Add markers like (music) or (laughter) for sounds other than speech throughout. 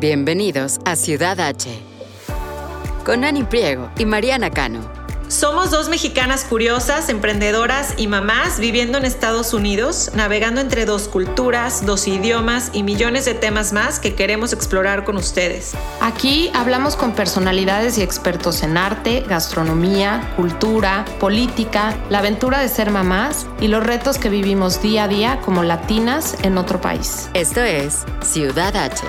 Bienvenidos a Ciudad H. Con Ani Priego y Mariana Cano. Somos dos mexicanas curiosas, emprendedoras y mamás viviendo en Estados Unidos, navegando entre dos culturas, dos idiomas y millones de temas más que queremos explorar con ustedes. Aquí hablamos con personalidades y expertos en arte, gastronomía, cultura, política, la aventura de ser mamás y los retos que vivimos día a día como latinas en otro país. Esto es Ciudad H.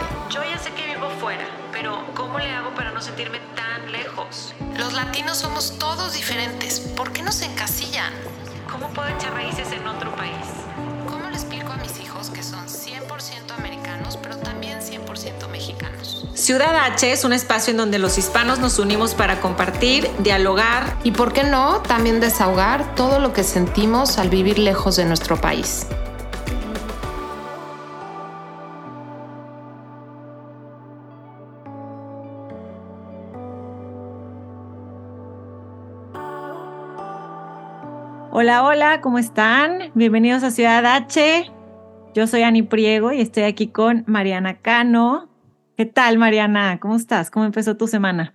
Ciudad H es un espacio en donde los hispanos nos unimos para compartir, dialogar Y por qué no, también desahogar todo lo que sentimos al vivir lejos de nuestro país. Hola, hola, ¿cómo están? Bienvenidos a Ciudad H. Yo soy Ani Priego y estoy aquí con Mariana Cano. ¿Qué tal, Mariana? ¿Cómo estás? ¿Cómo empezó tu semana?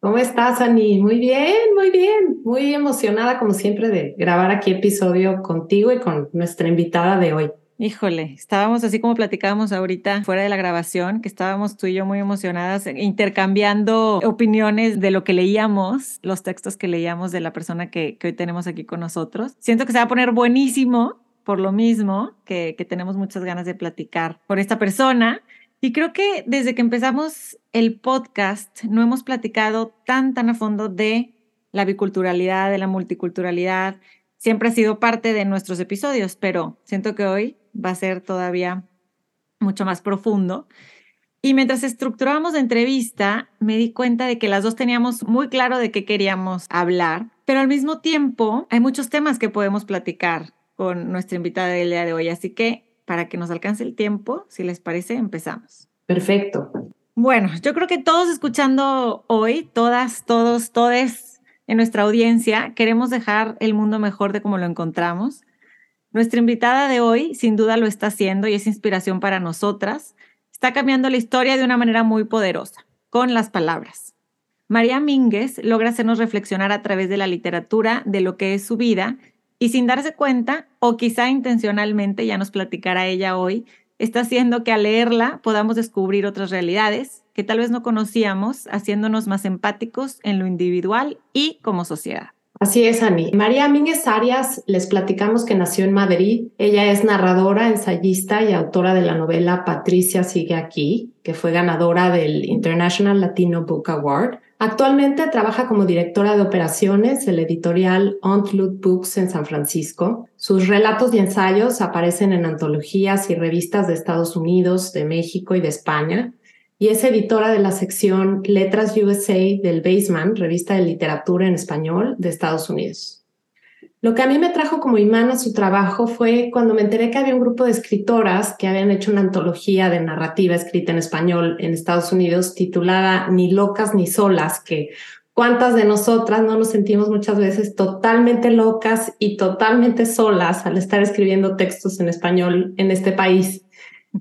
¿Cómo estás, Ani? Muy bien, muy bien. Muy emocionada, como siempre, de grabar aquí episodio contigo y con nuestra invitada de hoy. Híjole, estábamos así como platicábamos ahorita fuera de la grabación, que estábamos tú y yo muy emocionadas intercambiando opiniones de lo que leíamos, los textos que leíamos de la persona que, que hoy tenemos aquí con nosotros. Siento que se va a poner buenísimo por lo mismo que, que tenemos muchas ganas de platicar con esta persona. Y creo que desde que empezamos el podcast no hemos platicado tan, tan a fondo de la biculturalidad, de la multiculturalidad. Siempre ha sido parte de nuestros episodios, pero siento que hoy va a ser todavía mucho más profundo. Y mientras estructurábamos la entrevista, me di cuenta de que las dos teníamos muy claro de qué queríamos hablar, pero al mismo tiempo hay muchos temas que podemos platicar con nuestra invitada del día de hoy. Así que para que nos alcance el tiempo, si les parece, empezamos. Perfecto. Bueno, yo creo que todos escuchando hoy, todas, todos, todes en nuestra audiencia, queremos dejar el mundo mejor de como lo encontramos. Nuestra invitada de hoy sin duda lo está haciendo y es inspiración para nosotras. Está cambiando la historia de una manera muy poderosa, con las palabras. María Mínguez logra hacernos reflexionar a través de la literatura de lo que es su vida y sin darse cuenta, o quizá intencionalmente, ya nos platicará ella hoy, está haciendo que al leerla podamos descubrir otras realidades que tal vez no conocíamos, haciéndonos más empáticos en lo individual y como sociedad. Así es, Ani. María Mínguez Arias, les platicamos que nació en Madrid. Ella es narradora, ensayista y autora de la novela Patricia sigue aquí, que fue ganadora del International Latino Book Award. Actualmente trabaja como directora de operaciones del editorial Ontloot Books en San Francisco. Sus relatos y ensayos aparecen en antologías y revistas de Estados Unidos, de México y de España y es editora de la sección Letras USA del Baseman, revista de literatura en español de Estados Unidos. Lo que a mí me trajo como imán a su trabajo fue cuando me enteré que había un grupo de escritoras que habían hecho una antología de narrativa escrita en español en Estados Unidos titulada Ni locas ni solas, que cuántas de nosotras no nos sentimos muchas veces totalmente locas y totalmente solas al estar escribiendo textos en español en este país.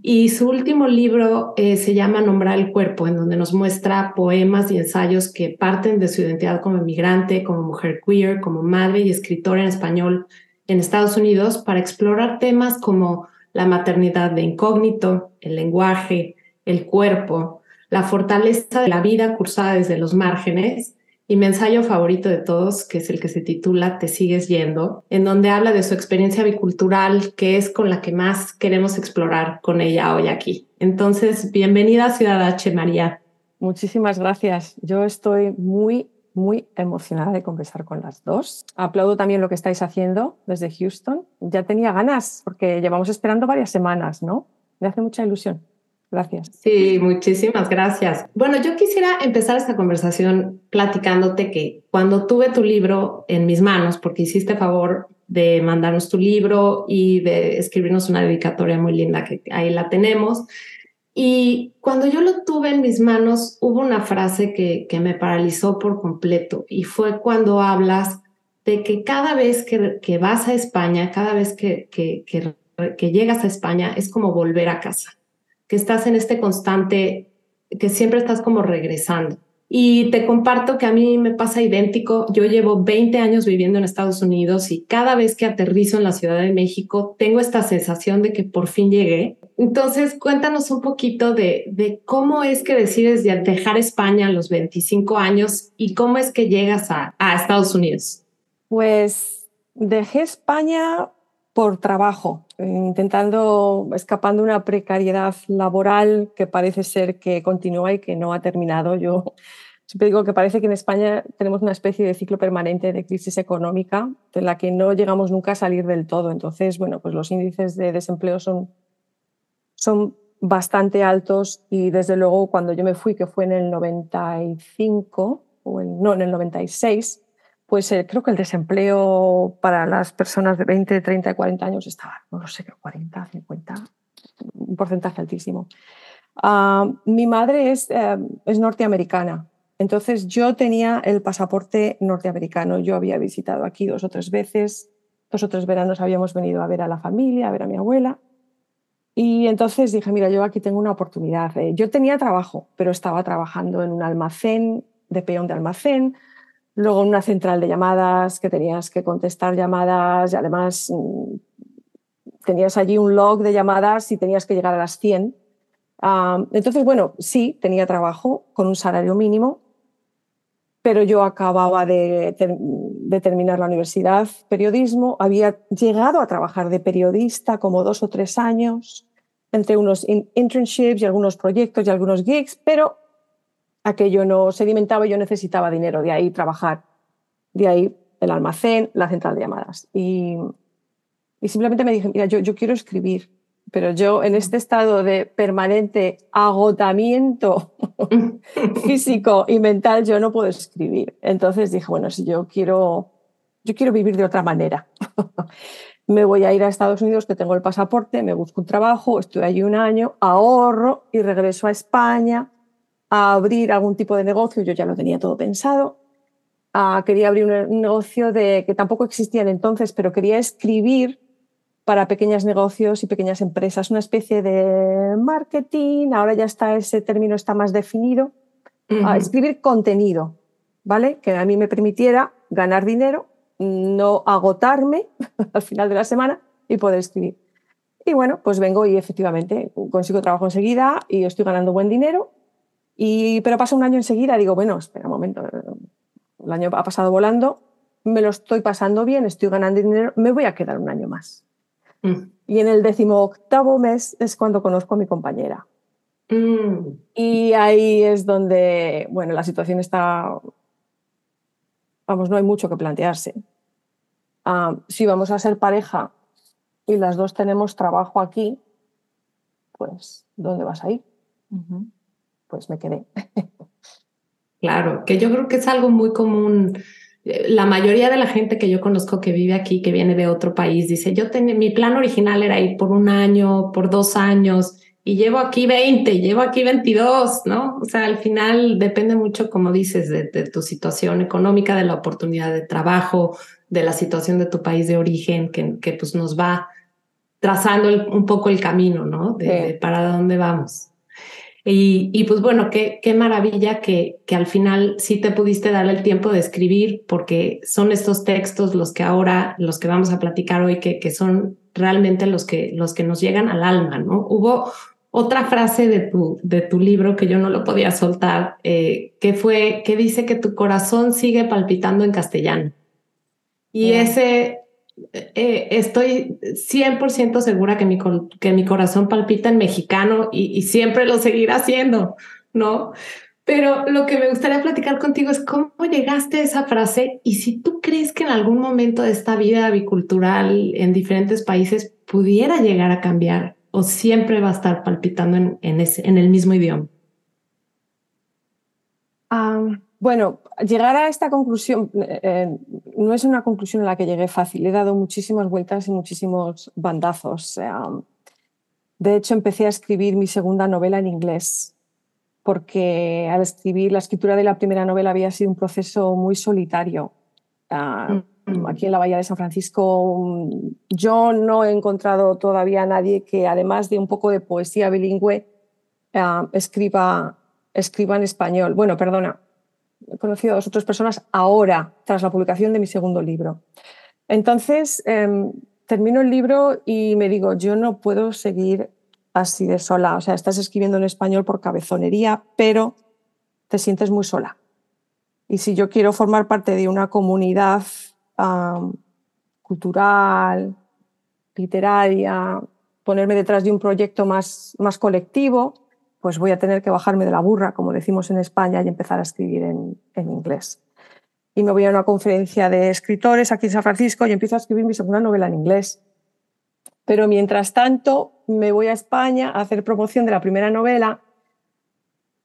Y su último libro eh, se llama Nombrar el cuerpo, en donde nos muestra poemas y ensayos que parten de su identidad como inmigrante, como mujer queer, como madre y escritora en español en Estados Unidos para explorar temas como la maternidad de incógnito, el lenguaje, el cuerpo, la fortaleza de la vida cursada desde los márgenes y mi ensayo favorito de todos, que es el que se titula Te sigues yendo, en donde habla de su experiencia bicultural, que es con la que más queremos explorar con ella hoy aquí. Entonces, bienvenida Ciudad H, María. Muchísimas gracias. Yo estoy muy, muy emocionada de conversar con las dos. Aplaudo también lo que estáis haciendo desde Houston. Ya tenía ganas, porque llevamos esperando varias semanas, ¿no? Me hace mucha ilusión. Gracias. Sí, muchísimas gracias. Bueno, yo quisiera empezar esta conversación platicándote que cuando tuve tu libro en mis manos, porque hiciste favor de mandarnos tu libro y de escribirnos una dedicatoria muy linda que ahí la tenemos. Y cuando yo lo tuve en mis manos, hubo una frase que, que me paralizó por completo y fue cuando hablas de que cada vez que, que vas a España, cada vez que, que, que llegas a España, es como volver a casa que estás en este constante que siempre estás como regresando. Y te comparto que a mí me pasa idéntico. Yo llevo 20 años viviendo en Estados Unidos y cada vez que aterrizo en la Ciudad de México tengo esta sensación de que por fin llegué. Entonces, cuéntanos un poquito de, de cómo es que decides dejar España a los 25 años y cómo es que llegas a, a Estados Unidos. Pues dejé España por trabajo, intentando, escapando una precariedad laboral que parece ser que continúa y que no ha terminado. Yo siempre digo que parece que en España tenemos una especie de ciclo permanente de crisis económica de la que no llegamos nunca a salir del todo. Entonces, bueno, pues los índices de desempleo son, son bastante altos y desde luego cuando yo me fui, que fue en el 95, o no, en el 96, pues eh, creo que el desempleo para las personas de 20, 30 y 40 años estaba, no lo sé, 40, 50, un porcentaje altísimo. Ah, mi madre es, eh, es norteamericana, entonces yo tenía el pasaporte norteamericano, yo había visitado aquí dos o tres veces, dos o tres veranos habíamos venido a ver a la familia, a ver a mi abuela. Y entonces dije, mira, yo aquí tengo una oportunidad. Eh, yo tenía trabajo, pero estaba trabajando en un almacén, de peón de almacén, luego una central de llamadas que tenías que contestar llamadas y además mm, tenías allí un log de llamadas y tenías que llegar a las 100. entonces, bueno, sí, tenía trabajo con un salario mínimo, pero yo acababa de, de, terminar la universidad, periodismo, había llegado a trabajar de periodista como dos o tres años, entre unos internships y algunos proyectos y algunos gigs, pero aquello no sedimentaba y yo necesitaba dinero, de ahí trabajar, de ahí el almacén, la central de llamadas. Y, y simplemente me dije, mira, yo, yo quiero escribir, pero yo en este estado de permanente agotamiento (laughs) físico y mental, yo no puedo escribir. Entonces dije, bueno, si yo quiero, yo quiero vivir de otra manera. (laughs) me voy a ir a Estados Unidos, que tengo el pasaporte, me busco un trabajo, estoy allí un año, ahorro y regreso a España a abrir algún tipo de negocio, yo ya lo tenía todo pensado. Ah, quería abrir un negocio de, que tampoco existían entonces, pero quería escribir para pequeños negocios y pequeñas empresas, una especie de marketing, ahora ya está ese término está más definido, a escribir contenido, ¿vale? Que a mí me permitiera ganar dinero, no agotarme (laughs) al final de la semana y poder escribir. Y bueno, pues vengo y efectivamente consigo trabajo enseguida y estoy ganando buen dinero y, pero pasa un año enseguida, digo, bueno, espera un momento, el año ha pasado volando, me lo estoy pasando bien, estoy ganando dinero, me voy a quedar un año más. Mm. Y en el decimoctavo mes es cuando conozco a mi compañera. Mm. Y ahí es donde, bueno, la situación está, vamos, no hay mucho que plantearse. Ah, si vamos a ser pareja y las dos tenemos trabajo aquí, pues, ¿dónde vas a ir? Pues me quedé. Claro, que yo creo que es algo muy común. La mayoría de la gente que yo conozco que vive aquí, que viene de otro país, dice, yo tenía, mi plan original era ir por un año, por dos años, y llevo aquí 20, llevo aquí 22, ¿no? O sea, al final depende mucho, como dices, de, tu situación económica, de la oportunidad de trabajo, de la situación de tu país de origen, que, que pues nos va trazando un poco el camino, ¿no? de para dónde vamos. Y, pues bueno, qué, qué maravilla que, que al final sí te pudiste dar el tiempo de escribir, porque son estos textos los que ahora, los que vamos a platicar hoy, que, que son realmente los que, los que nos llegan al alma, ¿no? Hubo otra frase de tu, de tu libro que yo no lo podía soltar, eh, que fue, que dice que tu corazón sigue palpitando en castellano. Y ese, eh, estoy 100% segura que mi, que mi corazón palpita en mexicano y, siempre lo seguirá haciendo, ¿no? Pero lo que me gustaría platicar contigo es cómo llegaste a esa frase y si tú crees que en algún momento de esta vida bicultural en diferentes países pudiera llegar a cambiar o siempre va a estar palpitando en, en, ese, en el mismo idioma. Bueno, llegar a esta conclusión eh, eh, no es una conclusión a la que llegué fácil. He dado muchísimas vueltas y muchísimos bandazos. de hecho, empecé a escribir mi segunda novela en inglés, porque al escribir la escritura de la primera novela había sido un proceso muy solitario. Ah, mm. aquí en la Bahía de San Francisco yo no he encontrado todavía a nadie que, además de un poco de poesía bilingüe, ah, escriba escriba en español. Bueno, perdona, he conocido a dos otras personas ahora, tras la publicación de mi segundo libro. Entonces, em, termino el libro y me digo, yo no puedo seguir así de sola. O sea, estás escribiendo en español por cabezonería, pero te sientes muy sola. Y si yo quiero formar parte de una comunidad cultural, literaria, ponerme detrás de un proyecto más, más colectivo, pues voy a tener que bajarme de la burra, como decimos en España, y empezar a escribir en, en inglés. Y me voy a una conferencia de escritores aquí en San Francisco y empiezo a escribir mi segunda novela en inglés. Pero mientras tanto, me voy a España a hacer promoción de la primera novela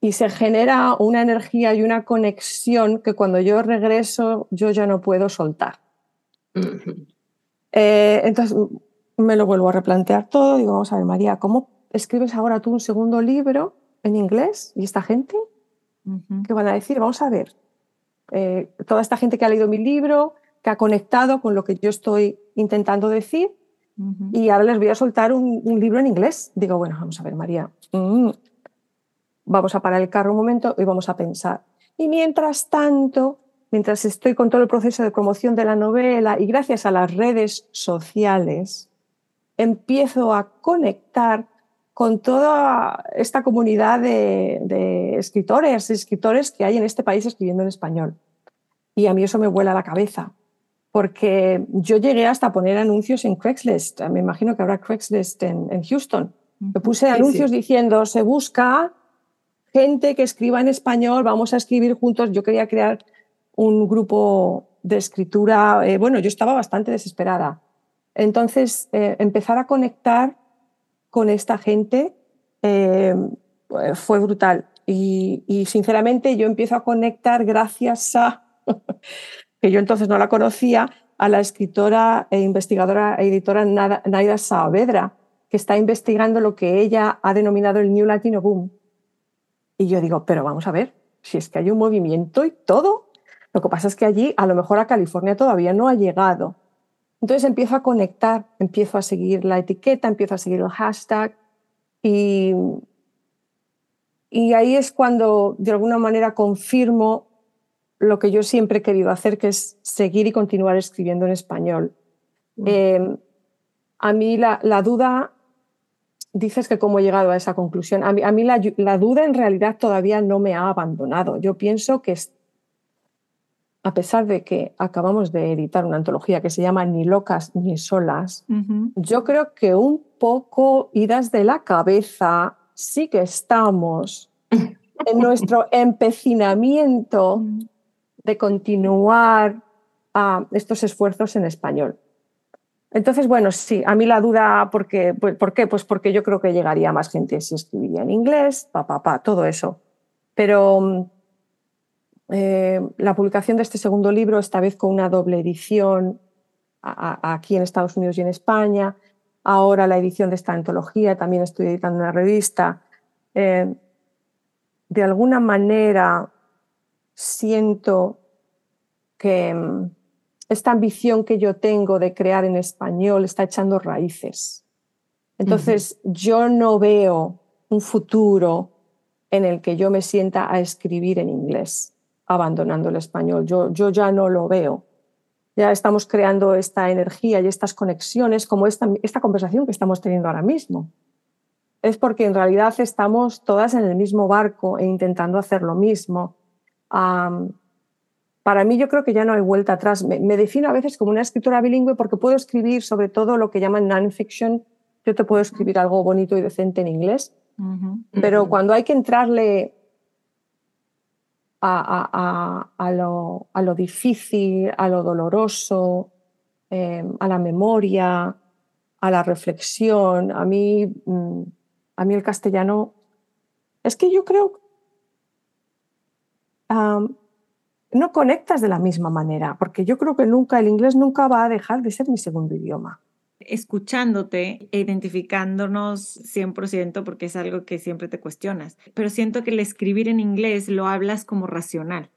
y se genera una energía y una conexión que cuando yo regreso yo ya no puedo soltar. Eh, entonces me lo vuelvo a replantear todo. Digo, vamos a ver, María, ¿cómo escribes ahora tú un segundo libro en inglés? ¿Y esta gente? ¿Qué van a decir? Vamos a ver. Eh, toda esta gente que ha leído mi libro, que ha conectado con lo que yo estoy intentando decir, y ahora les voy a soltar un, libro en inglés. Digo, bueno, vamos a ver, María, mm, vamos a parar el carro un momento y vamos a pensar. Y mientras tanto, mientras estoy con todo el proceso de promoción de la novela y gracias a las redes sociales, empiezo a conectar con toda esta comunidad de, escritores y escritores que hay en este país escribiendo en español. Y a mí eso me vuela la cabeza, porque yo llegué hasta poner anuncios en Craigslist. Me imagino que habrá Craigslist en, Houston. Me puse anuncios diciendo, se busca gente que escriba en español, vamos a escribir juntos. Yo quería crear un grupo de escritura, eh, bueno, yo estaba bastante desesperada. Entonces, eh, empezar a conectar con esta gente eh, fue brutal. Y, sinceramente yo empiezo a conectar gracias a, (laughs) que yo entonces no la conocía, a la escritora e investigadora e editora Naida Saavedra, que está investigando lo que ella ha denominado el New Latino Boom. Y yo digo, pero vamos a ver, si es que hay un movimiento y todo, lo que pasa es que allí, a lo mejor a California todavía no ha llegado. Entonces empiezo a conectar, empiezo a seguir la etiqueta, empiezo a seguir el hashtag y, y ahí es cuando de alguna manera confirmo lo que yo siempre he querido hacer, que es seguir y continuar escribiendo en español. Mm. Eh, a mí la, duda, dices que cómo he llegado a esa conclusión, a mí, a mí la, la, duda en realidad todavía no me ha abandonado. Yo pienso que a pesar de que acabamos de editar una antología que se llama Ni locas ni solas, yo creo que un poco idas de la cabeza sí que estamos (laughs) en nuestro empecinamiento de continuar estos esfuerzos en español. Entonces, bueno, sí, a mí la duda, porque, pues, ¿por qué? Pues porque yo creo que llegaría más gente si escribiría en inglés, pa, pa, pa, todo eso. Pero eh, la publicación de este segundo libro, esta vez con una doble edición aquí en Estados Unidos y en España. Ahora la edición de esta antología, también estoy editando una revista. Eh, de alguna manera siento que mm, esta ambición que yo tengo de crear en español está echando raíces. Entonces, yo no veo un futuro en el que yo me sienta a escribir en inglés abandonando el español. Yo, yo ya no lo veo. Ya estamos creando esta energía y estas conexiones como esta, esta conversación que estamos teniendo ahora mismo. Es porque en realidad estamos todas en el mismo barco e intentando hacer lo mismo. para mí yo creo que ya no hay vuelta atrás. Me, defino a veces como una escritora bilingüe porque puedo escribir sobre todo lo que llaman non-fiction. Yo te puedo escribir algo bonito y decente en inglés, pero cuando hay que entrarle a, lo, difícil, a lo doloroso, em, a la memoria, a la reflexión. A mí, mm, a mí el castellano, es que yo creo, no conectas de la misma manera, porque yo creo que nunca, el inglés nunca va a dejar de ser mi segundo idioma escuchándote e identificándonos 100% porque es algo que siempre te cuestionas. Pero siento que el escribir en inglés lo hablas como racional.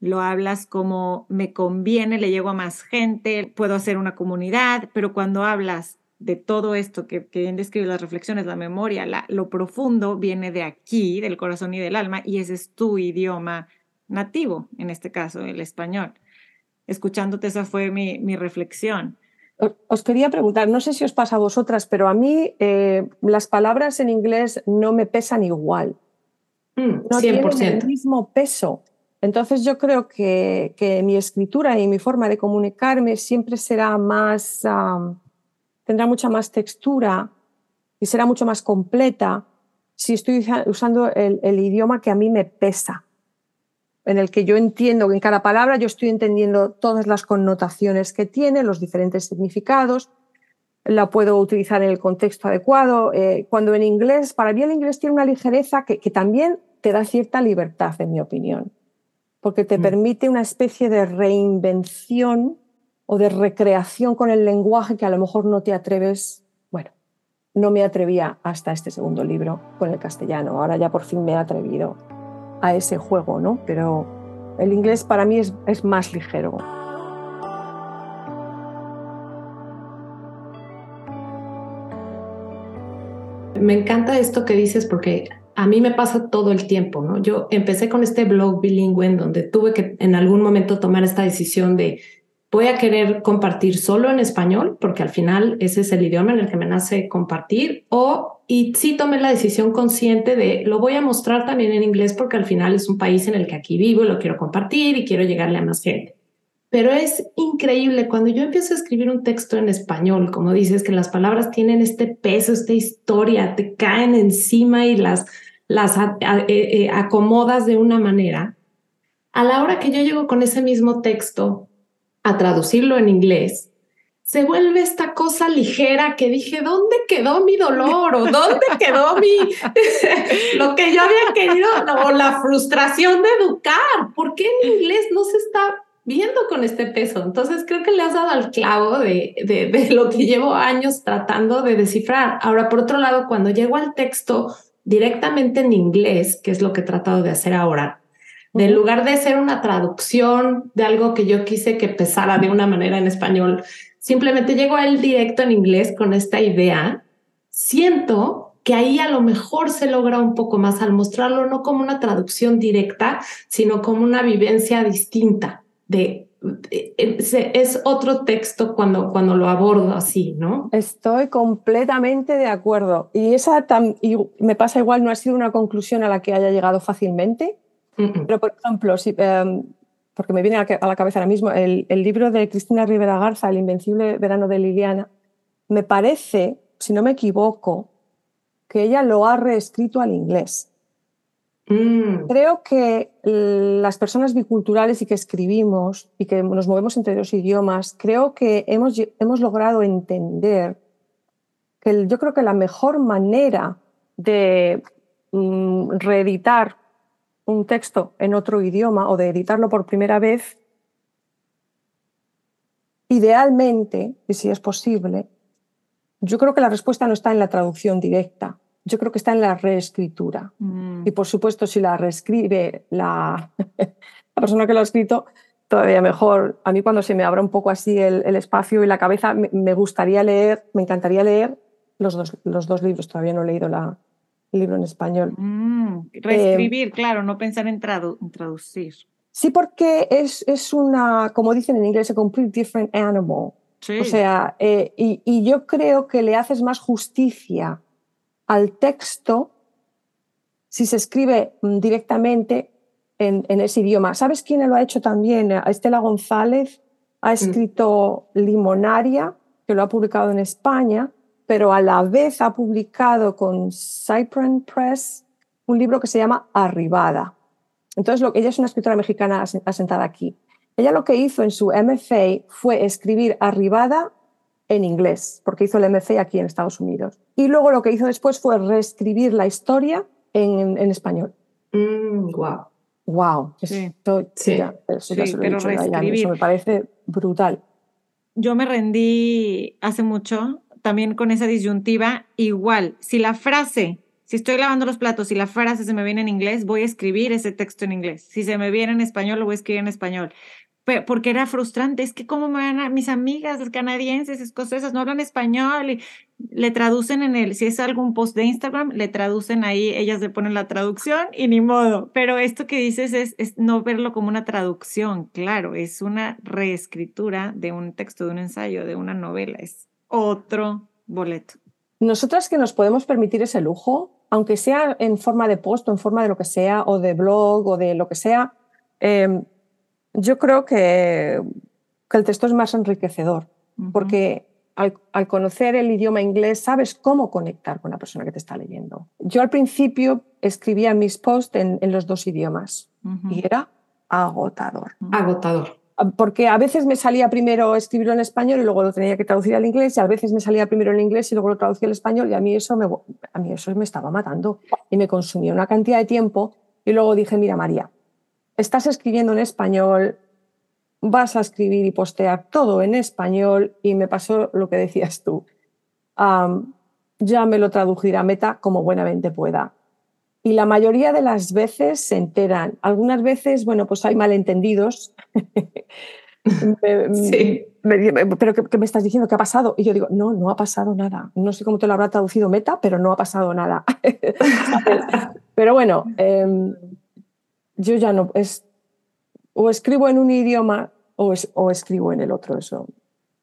Lo hablas como me conviene, le llego a más gente, puedo hacer una comunidad, pero cuando hablas de todo esto que, que bien describe las reflexiones, la memoria, lo profundo viene de aquí, del corazón y del alma, y ese es tu idioma nativo, en este caso, el español. Escuchándote, esa fue mi, mi reflexión. Os quería preguntar, no sé si os pasa a vosotras, pero a mí eh, las palabras en inglés no me pesan igual. Mm, No 100%. tienen el mismo peso. Entonces yo creo que, que mi escritura y mi forma de comunicarme siempre será más, tendrá mucha más textura y será mucho más completa si estoy usa- usando el, el idioma que a mí me pesa, en el que yo entiendo que en cada palabra yo estoy entendiendo todas las connotaciones que tiene, los diferentes significados, la puedo utilizar en el contexto adecuado. Eh, cuando en inglés, para mí el inglés tiene una ligereza que, que también te da cierta libertad, en mi opinión, porque te Mm. permite una especie de reinvención o de recreación con el lenguaje que a lo mejor no te atreves, bueno, no me atrevía hasta este segundo libro con el castellano, ahora ya por fin me he atrevido a ese juego, ¿no? Pero el inglés para mí es, es más ligero. Me encanta esto que dices porque a mí me pasa todo el tiempo, ¿no? Yo empecé con este blog bilingüe en donde tuve que en algún momento tomar esta decisión de voy a querer compartir solo en español, porque al final ese es el idioma en el que me nace compartir, o y sí tomé la decisión consciente de lo voy a mostrar también en inglés porque al final es un país en el que aquí vivo y lo quiero compartir y quiero llegarle a más gente. Pero es increíble cuando yo empiezo a escribir un texto en español, como dices, que las palabras tienen este peso, esta historia, te caen encima y las, las a- a- eh, eh, acomodas de una manera. A la hora que yo llego con ese mismo texto a traducirlo en inglés, se vuelve esta cosa ligera que dije, ¿dónde quedó mi dolor? ¿O dónde (laughs) quedó mi, (laughs) lo que yo había querido, o la frustración de educar? ¿Por qué en inglés no se está viendo con este peso. Entonces creo que le has dado al clavo de, de, de, lo que llevo años tratando de descifrar. Ahora, por otro lado, cuando llego al texto directamente en inglés, que es lo que he tratado de hacer ahora, de en lugar de ser una traducción de algo que yo quise que pesara de una manera en español, simplemente llego a él directo en inglés con esta idea, siento que ahí a lo mejor se logra un poco más al mostrarlo no como una traducción directa, sino como una vivencia distinta de, de, de es otro texto cuando, cuando lo abordo así, ¿no? Estoy completamente de acuerdo. Y esa tam, y me pasa igual, no ha sido una conclusión a la que haya llegado fácilmente, pero por ejemplo, si, um, porque me viene a la cabeza ahora mismo el, el, libro de Cristina Rivera Garza, El Invencible Verano de Liliana, me parece, si no me equivoco, que ella lo ha reescrito al inglés. Mm. Creo que las personas biculturales y que escribimos y que nos movemos entre dos idiomas, creo que hemos, hemos logrado entender que el, yo creo que la mejor manera de mm, reeditar un texto en otro idioma o de editarlo por primera vez, idealmente, y si es posible, yo creo que la respuesta no está en la traducción directa, yo creo que está en la reescritura. Mm. Y por supuesto, si la reescribe la, (laughs) la, persona que lo ha escrito, todavía mejor. A mí cuando se me abra un poco así el, el espacio y la cabeza, me, me, gustaría leer, me encantaría leer los dos, los dos libros. Todavía no he leído la, libro en español. Mm. Reescribir, eh, claro, no pensar en, tradu en traducir. Sí, porque es, es, una, como dicen en inglés, a complete different animal. Sí. O sea, eh, y, y yo creo que le haces más justicia al texto si se escribe mm, directamente en, en, ese idioma. ¿Sabes quién lo ha hecho también? Estela González ha escrito mm. Limonaria, que lo ha publicado en España, pero a la vez ha publicado con Cypern Press un libro que se llama Arribada. Entonces, lo, ella es una escritora mexicana asentada aquí. Ella lo que hizo en su MFA fue escribir Arribada en inglés, porque hizo el MFA aquí en Estados Unidos. Y luego lo que hizo después fue reescribir la historia en, en español. Mm, wow. Wow. Sí, eso, sí, ya, eso, sí, ya pero reescribir. Eso me parece brutal. Yo me rendí hace mucho también con esa disyuntiva. Igual, si la frase, si estoy lavando los platos y la frase se me viene en inglés, voy a escribir ese texto en inglés. Si se me viene en español, lo voy a escribir en español porque era frustrante. Es que cómo me van a, mis amigas canadienses, escocesas, no hablan español y le traducen en el, si es algún post de Instagram, le traducen ahí, ellas le ponen la traducción y ni modo. Pero esto que dices es, es no verlo como una traducción, claro, es una reescritura de un texto, de un ensayo, de una novela, es otro boleto. Nosotras que nos podemos permitir ese lujo, aunque sea en forma de post o en forma de lo que sea, o de blog o de lo que sea, em, yo creo que, el texto es más enriquecedor, porque al, conocer el idioma inglés sabes cómo conectar con la persona que te está leyendo. Yo al principio escribía mis posts en, los dos idiomas y era agotador. Agotador porque a veces me salía primero escribirlo en español y luego lo tenía que traducir al inglés y a veces me salía primero en inglés y luego lo traducía al español y a mí eso me, a mí eso me estaba matando y me consumía una cantidad de tiempo y luego dije, mira María, estás escribiendo en español, vas a escribir y postear todo en español y me pasó lo que decías tú. ya me lo traducirá Meta como buenamente pueda y la mayoría de las veces se enteran. Algunas veces, bueno, pues hay malentendidos. (laughs) sí. pero ¿qué, me estás diciendo? ¿Qué ha pasado? Y yo digo, no, no ha pasado nada. No sé cómo te lo habrá traducido Meta, pero no ha pasado nada. (laughs) pero bueno, em, yo ya no, es, o escribo en un idioma o, o escribo en el otro. Eso,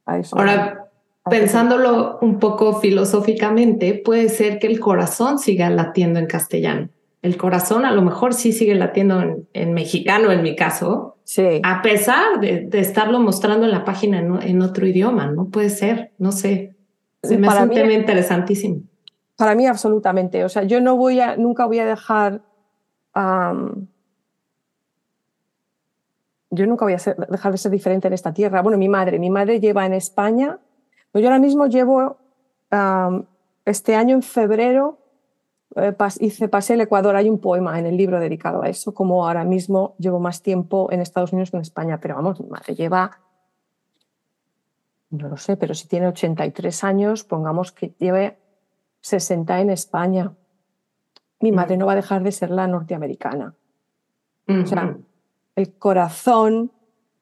eso Ahora, pensándolo un poco filosóficamente, puede ser que el corazón siga latiendo en castellano. El corazón a lo mejor sí sigue latiendo en, mexicano, en mi caso, sí. a pesar de, estarlo mostrando en la página en, otro idioma. No puede ser, no sé. Se me hace un tema interesantísimo. Para mí, absolutamente. O sea, yo no voy a, nunca voy a dejar. yo nunca voy a dejar de ser diferente en esta tierra. Bueno, mi madre, mi madre lleva en España yo ahora mismo llevo, este año en febrero, hice, pasé el Ecuador, hay un poema en el libro dedicado a eso, como ahora mismo llevo más tiempo en Estados Unidos que en España, pero vamos, mi madre lleva, no lo sé, pero si tiene 83 años, pongamos que lleve 60 en España. Mi mm. madre no va a dejar de ser la norteamericana. O sea, el corazón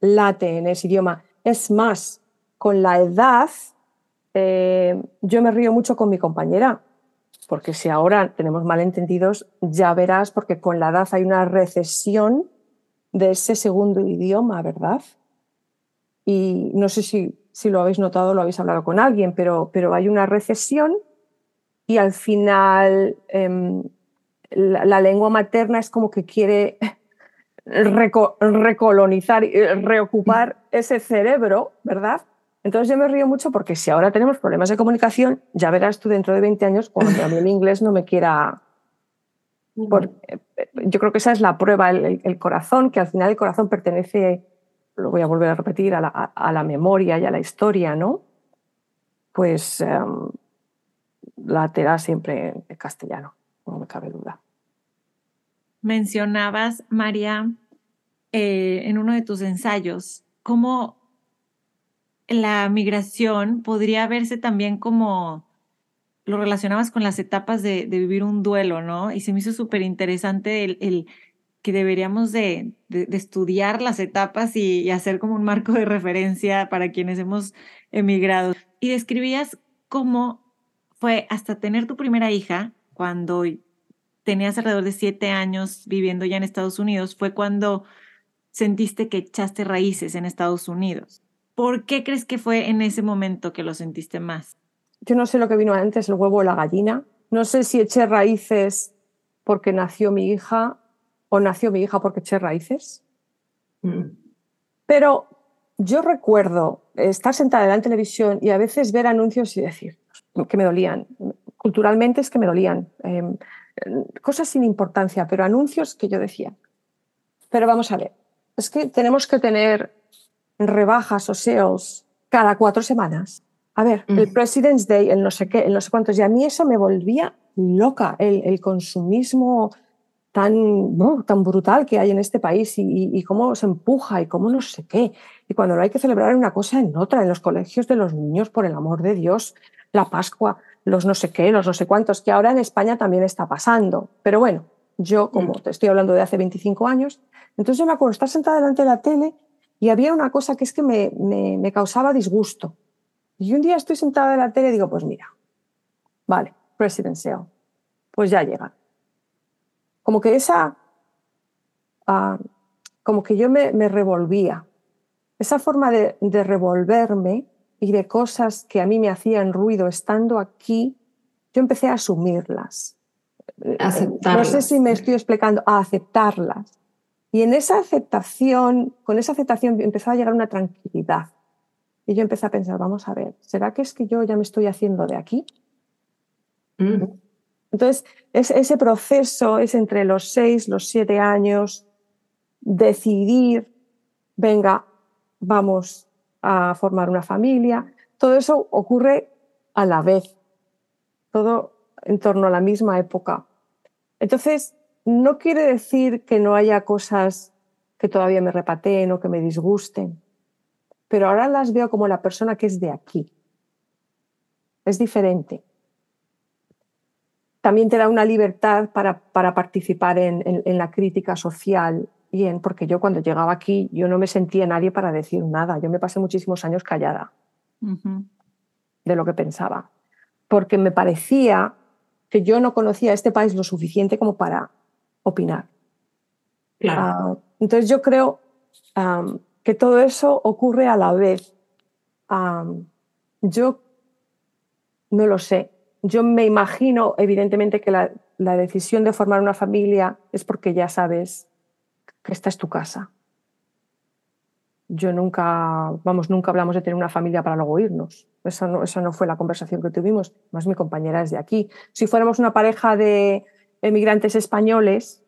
late en ese idioma. Es más, con la edad, eh, yo me río mucho con mi compañera, porque si ahora tenemos malentendidos, ya verás, porque con la edad hay una recesión de ese segundo idioma, ¿verdad? Y no sé si, si lo habéis notado, lo habéis hablado con alguien, pero, pero hay una recesión y al final em, la, lengua materna es como que quiere recolonizar y reocupar ese cerebro, ¿verdad? Entonces yo me río mucho porque si ahora tenemos problemas de comunicación, ya verás tú dentro de 20 años cuando a mí el inglés no me quiera... Eh, yo creo que esa es la prueba, el, corazón, que al final el corazón pertenece, lo voy a volver a repetir, a la, memoria y a la historia, ¿no? Pues um, la siempre en castellano, no me cabe duda. Mencionabas, María, eh, en uno de tus ensayos, cómo la migración podría verse también como lo relacionabas con las etapas de, vivir un duelo, ¿no? Y se me hizo súper interesante el, que deberíamos de, estudiar las etapas y, hacer como un marco de referencia para quienes hemos emigrado. Y describías cómo fue hasta tener tu primera hija, cuando tenías alrededor de siete años viviendo ya en Estados Unidos, fue cuando sentiste que echaste raíces en Estados Unidos. ¿Por qué crees que fue en ese momento que lo sentiste más? Yo no sé lo que vino antes, el huevo o la gallina. No sé si eché raíces porque nació mi hija o nació mi hija porque eché raíces. Mm. Pero yo recuerdo estar sentada en la televisión y a veces ver anuncios y decir que me dolían. Culturalmente es que me dolían. Em, cosas sin importancia, pero anuncios que yo decía. Pero vamos a ver, es que tenemos que tener rebajas o sales cada cuatro semanas. A ver, el President's Day, el no sé qué, el no sé cuántos, y a mí eso me volvía loca, el, consumismo tan, tan brutal que hay en este país y, cómo se empuja y cómo no sé qué. Y cuando no hay que celebrar una cosa en otra, en los colegios de los niños, por el amor de Dios, la Pascua, los no sé qué, los no sé cuántos, que ahora en España también está pasando. Pero bueno, yo, como mm. te estoy hablando de hace 25 años, entonces yo me acuerdo estar sentada delante de la tele y había una cosa que es que me, me, causaba disgusto. Y un día estoy sentada en la tele y digo, pues mira, vale, presidencial, pues ya llega. Como que esa, ah, como que yo me, me, revolvía. Esa forma de, de revolverme y de cosas que a mí me hacían ruido estando aquí, yo empecé a asumirlas. Aceptarlas. No sé si me estoy explicando, a aceptarlas. Y en esa aceptación, con esa aceptación empezó a llegar una tranquilidad. Y yo empecé a pensar, vamos a ver, ¿será que es que yo ya me estoy haciendo de aquí? Mm. Entonces, ese proceso es entre los seis, los siete años, decidir, venga, vamos a formar una familia. Todo eso ocurre a la vez, todo en torno a la misma época. Entonces, no quiere decir que no haya cosas que todavía me repateen o que me disgusten, pero ahora las veo como la persona que es de aquí. Es diferente. También te da una libertad para, para participar en, la crítica social, y en, porque yo cuando llegaba aquí yo no me sentía nadie para decir nada. Yo me pasé muchísimos años callada de lo que pensaba, porque me parecía que yo no conocía este país lo suficiente como para opinar. Ah, entonces yo creo que todo eso ocurre a la vez. yo no lo sé. Yo me imagino, evidentemente, que la, la, decisión de formar una familia es porque ya sabes que esta es tu casa. Yo nunca, vamos, nunca hablamos de tener una familia para luego irnos. Esa no, esa no fue la conversación que tuvimos. Más mi compañera es de aquí. Si fuéramos una pareja de, emigrantes españoles,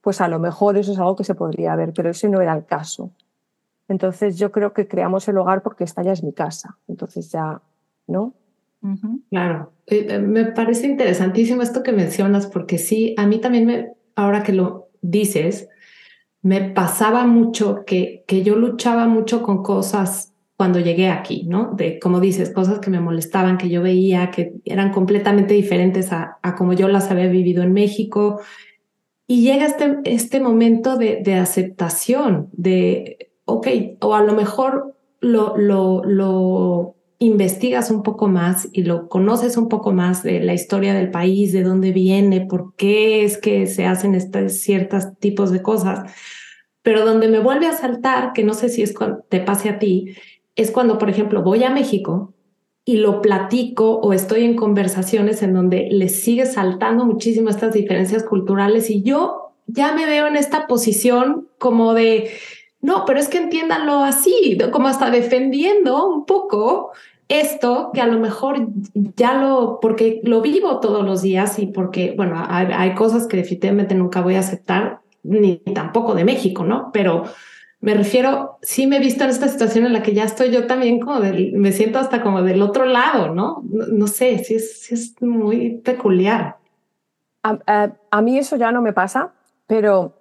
pues a lo mejor eso es algo que se podría ver, pero ese no era el caso. Entonces yo creo que creamos el hogar porque esta ya es mi casa. Entonces ya, ¿no? Claro, eh, eh, me parece interesantísimo esto que mencionas porque sí, a mí también me, ahora que lo dices, me pasaba mucho que, que yo luchaba mucho con cosas cuando llegué aquí, ¿no? De, como dices, cosas que me molestaban, que yo veía, que eran completamente diferentes a, como yo las había vivido en México. Y llega este, este momento de, de aceptación, de, ok, o a lo mejor lo, lo, lo investigas un poco más y lo conoces un poco más de la historia del país, de dónde viene, por qué es que se hacen estos ciertos tipos de cosas. Pero donde me vuelve a saltar, que no sé si es te pase a ti, es cuando, por ejemplo, voy a México y lo platico o estoy en conversaciones en donde les sigue saltando muchísimo estas diferencias culturales y yo ya me veo en esta posición como de, no, pero es que entiéndanlo así, como hasta defendiendo un poco esto que a lo mejor ya lo, porque lo vivo todos los días y porque, bueno, hay, hay cosas que definitivamente nunca voy a aceptar, ni tampoco de México, ¿no? Pero me refiero, sí me he visto en esta situación en la que ya estoy yo también como del, me siento hasta como del otro lado, ¿no? No, sé, sí es, es muy peculiar. A, mí eso ya no me pasa, pero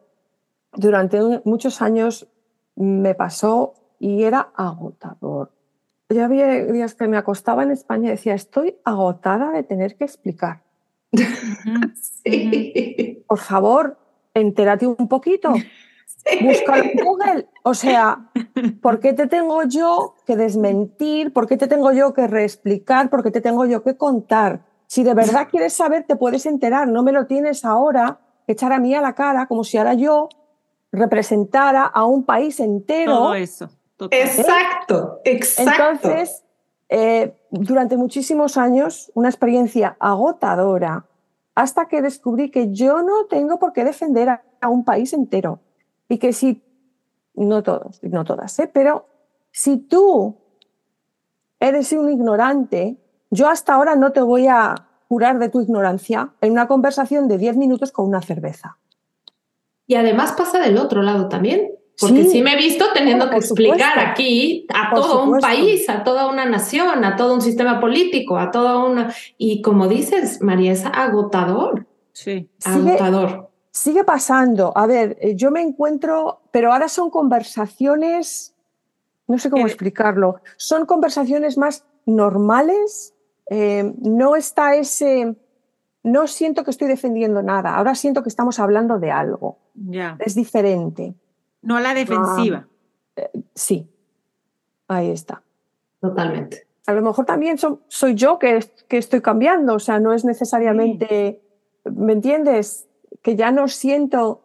durante muchos años me pasó y era agotador. Ya había días que me acostaba en España y decía, estoy agotada de tener que explicar. (laughs) sí. Por favor, entérate un poquito. (laughs) Búscalo en Google. O sea, ¿por qué te tengo yo que desmentir? ¿Por qué te tengo yo que reexplicar? ¿Por qué te tengo yo que contar? Si de verdad quieres saber, te puedes enterar. No me lo tienes ahora echar a mí a la cara como si ahora yo representara a un país entero. Todo eso. Exacto, exacto. Entonces, eh, durante muchísimos años, una experiencia agotadora, hasta que descubrí que yo no tengo por qué defender a un país entero y que si, no todos, no todas, ¿eh? pero si tú eres un ignorante, yo hasta ahora no te voy a curar de tu ignorancia en una conversación de 10 minutos con una cerveza. Y además pasa del otro lado también, porque sí, me he visto teniendo que explicar aquí a todo un país, a toda una nación, a todo un sistema político, a toda una... Y como dices, María, es agotador. Sí. Agotador sigue pasando. A ver, eh, yo me encuentro, pero ahora son conversaciones, no sé cómo explicarlo, son conversaciones más normales. Eh, no está ese, no siento que estoy defendiendo nada. Ahora siento que estamos hablando de algo. Ya. Es diferente. No la defensiva. Ah, sí, ahí está. Totalmente. A lo mejor también soy yo que, que, estoy cambiando, o sea, no es necesariamente, ¿me entiendes? Que ya no siento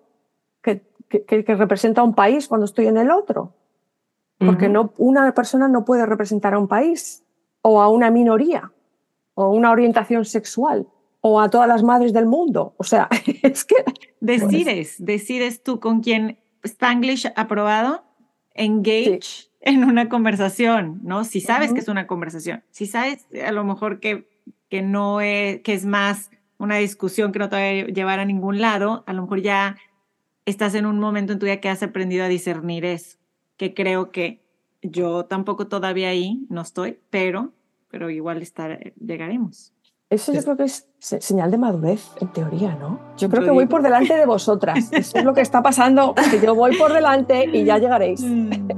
que, que, que, representa a un país cuando estoy en el otro. Porque no, una persona no puede representar a un país o a una minoría o una orientación sexual o a todas las madres del mundo. O sea, (laughs) es que... Decides, decides tú con quién Spanglish aprobado, engage en una conversación, ¿no? Si sabes que es una conversación, si sabes a lo mejor que, que no es, que es más una discusión que no te va a llevar a ningún lado, a lo mejor ya estás en un momento en tu vida que has aprendido a discernir eso, que creo que yo tampoco todavía ahí no estoy, pero, pero igual estar, llegaremos. Eso yo creo que es señal de madurez, en teoría, ¿no? Yo creo que voy por delante de vosotras. (laughs) Eso es lo que está pasando, que yo voy por delante y ya llegaréis. Mm.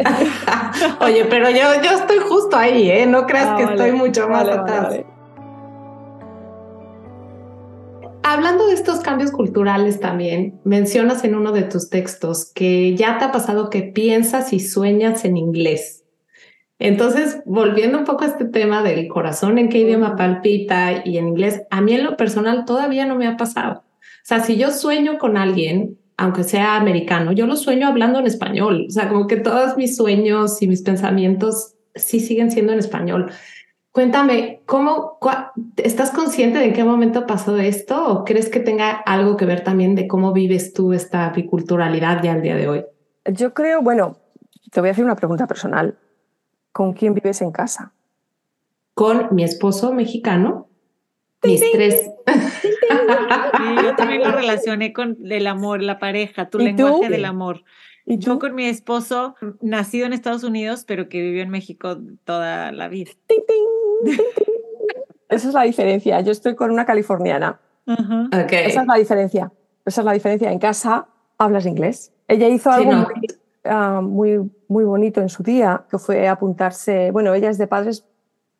(laughs) Oye, pero yo, yo estoy justo ahí, ¿eh? No creas ah, que estoy mucho más atrás. Hablando de estos cambios culturales también, mencionas en uno de tus textos que ya te ha pasado que piensas y sueñas en inglés. Entonces, volviendo un poco a este tema del corazón, en qué idioma palpita y en inglés, a mí en lo personal todavía no me ha pasado. O sea, si yo sueño con alguien, aunque sea americano, yo lo sueño hablando en español. O sea, como que todos mis sueños y mis pensamientos sí siguen siendo en español. Cuéntame, ¿cómo estás consciente de en qué momento pasó esto o crees que tenga algo que ver también de cómo vives tú esta biculturalidad ya al día de hoy? Yo creo, bueno, te voy a hacer una pregunta personal. ¿Con quién vives en casa? Con mi esposo mexicano, mis tres. yo también lo relacioné con el amor, la pareja, tu lenguaje del amor. ¿Y yo con mi esposo, nacido en Estados Unidos, pero que vivió en México toda la vida. (laughs) Esa es la diferencia. Yo estoy con una californiana. Esa es la diferencia. Esa es la diferencia. En casa hablas inglés. Ella hizo algo Ah, muy, muy bonito en su día, que fue apuntarse, bueno, ella es de padres,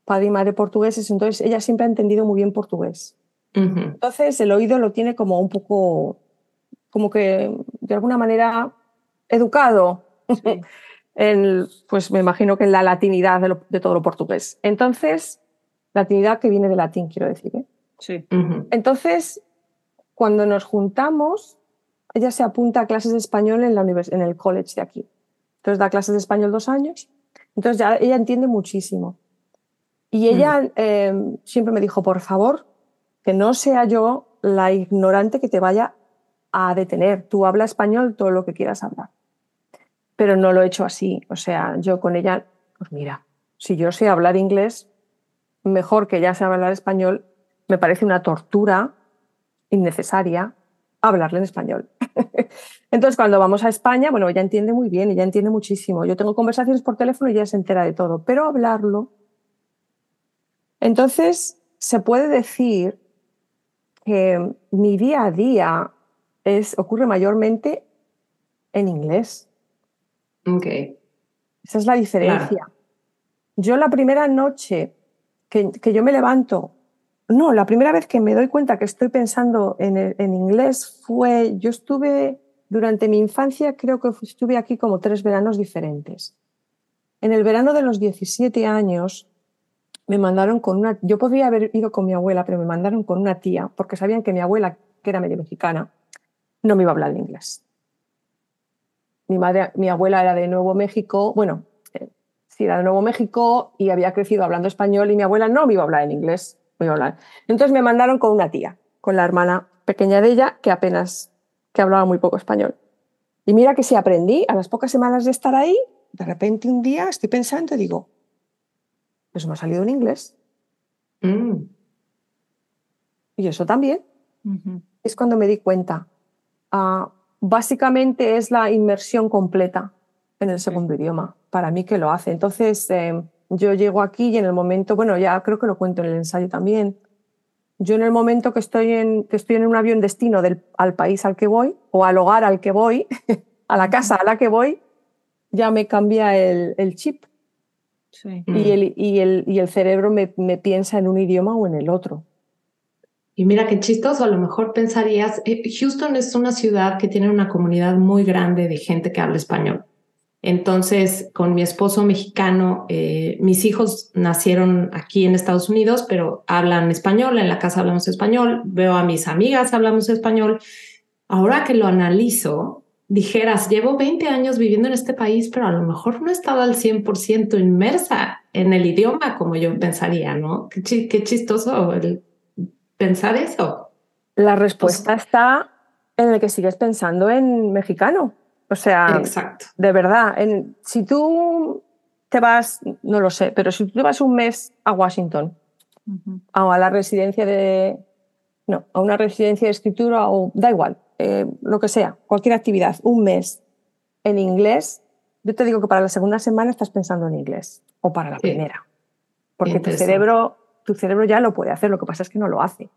padre y madre portugueses, entonces ella siempre ha entendido muy bien portugués. Entonces el oído lo tiene como un poco, como que de alguna manera educado. (laughs) en, pues me imagino que en la latinidad de, todo lo portugués. Entonces, latinidad que viene de latín, quiero decir. ¿eh? Sí. Entonces, cuando nos juntamos, ella se apunta a clases de español en, la en el college de aquí. Entonces da clases de español dos años. Entonces ya ella entiende muchísimo. Y ella em, siempre me dijo, por favor, que no sea yo la ignorante que te vaya a detener. Tú habla español todo lo que quieras hablar. Pero no lo he hecho así. O sea, yo con ella, pues mira, si yo sé hablar inglés, mejor que ella sepa hablar español, me parece una tortura innecesaria hablarle en español. (laughs) Entonces, cuando vamos a España, bueno, ella entiende muy bien, ella entiende muchísimo. Yo tengo conversaciones por teléfono y ella se entera de todo, pero hablarlo. Entonces, se puede decir que mi día a día es, ocurre mayormente en inglés. Ok. Esa es la diferencia. Yo la primera noche que, que yo me levanto no, la primera vez que me doy cuenta que estoy pensando en, inglés fue, yo estuve durante mi infancia, creo que estuve aquí como tres veranos diferentes. En el verano de los 17 años me mandaron con una, yo podría haber ido con mi abuela, pero me mandaron con una tía, porque sabían que mi abuela, que era medio mexicana, no me iba a hablar inglés. Mi, madre, mi abuela era de Nuevo México, bueno, eh, sí, era de Nuevo México y había crecido hablando español y mi abuela no me iba a hablar en inglés voy a hablar. Entonces me mandaron con una tía, con la hermana pequeña de ella, que apenas, que hablaba muy poco español. Y mira que si aprendí, a las pocas semanas de estar ahí, de repente un día estoy pensando y digo, eso me ha salido en inglés. Mm. Y eso también. Es cuando me di cuenta. Ah, básicamente es la inmersión completa en el segundo idioma, para mí que lo hace. Entonces, em, yo llego aquí y en el momento, bueno, ya creo que lo cuento en el ensayo también. Yo en el momento que estoy en, que estoy en un avión destino del, al país al que voy o al hogar al que voy, (laughs) a la casa a la que voy, ya me cambia el, el chip. Sí. Y, mm. el, y, el, y el cerebro me, me piensa en un idioma o en el otro. Y mira qué chistoso, a lo mejor pensarías, eh, Houston es una ciudad que tiene una comunidad muy grande de gente que habla español. Entonces, con mi esposo mexicano, eh, mis hijos nacieron aquí en Estados Unidos, pero hablan español, en la casa hablamos español, veo a mis amigas, hablamos español. Ahora que lo analizo, dijeras, llevo 20 años viviendo en este país, pero a lo mejor no he estado al 100% inmersa en el idioma como yo pensaría, ¿no? Qué, qué chistoso el pensar eso. La respuesta está en el que sigues pensando en mexicano. O sea, Exacto. de verdad, en, si tú te vas, no lo sé, pero si tú te vas un mes a Washington, uh -huh. a la residencia de, no, a una residencia de escritura o da igual, eh, lo que sea, cualquier actividad, un mes en inglés, yo te digo que para la segunda semana estás pensando en inglés o para la sí. primera, porque tu cerebro, tu cerebro ya lo puede hacer, lo que pasa es que no lo hace.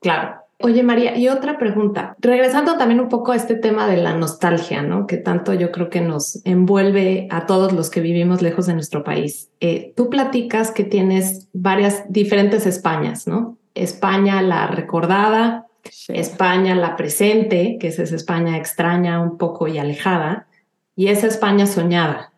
Claro. Oye, María, y otra pregunta, regresando también un poco a este tema de la nostalgia, ¿no? Que tanto yo creo que nos envuelve a todos los que vivimos lejos de nuestro país. Eh, tú platicas que tienes varias diferentes Españas, ¿no? España la recordada, sí. España la presente, que es esa España extraña un poco y alejada, y esa España soñada,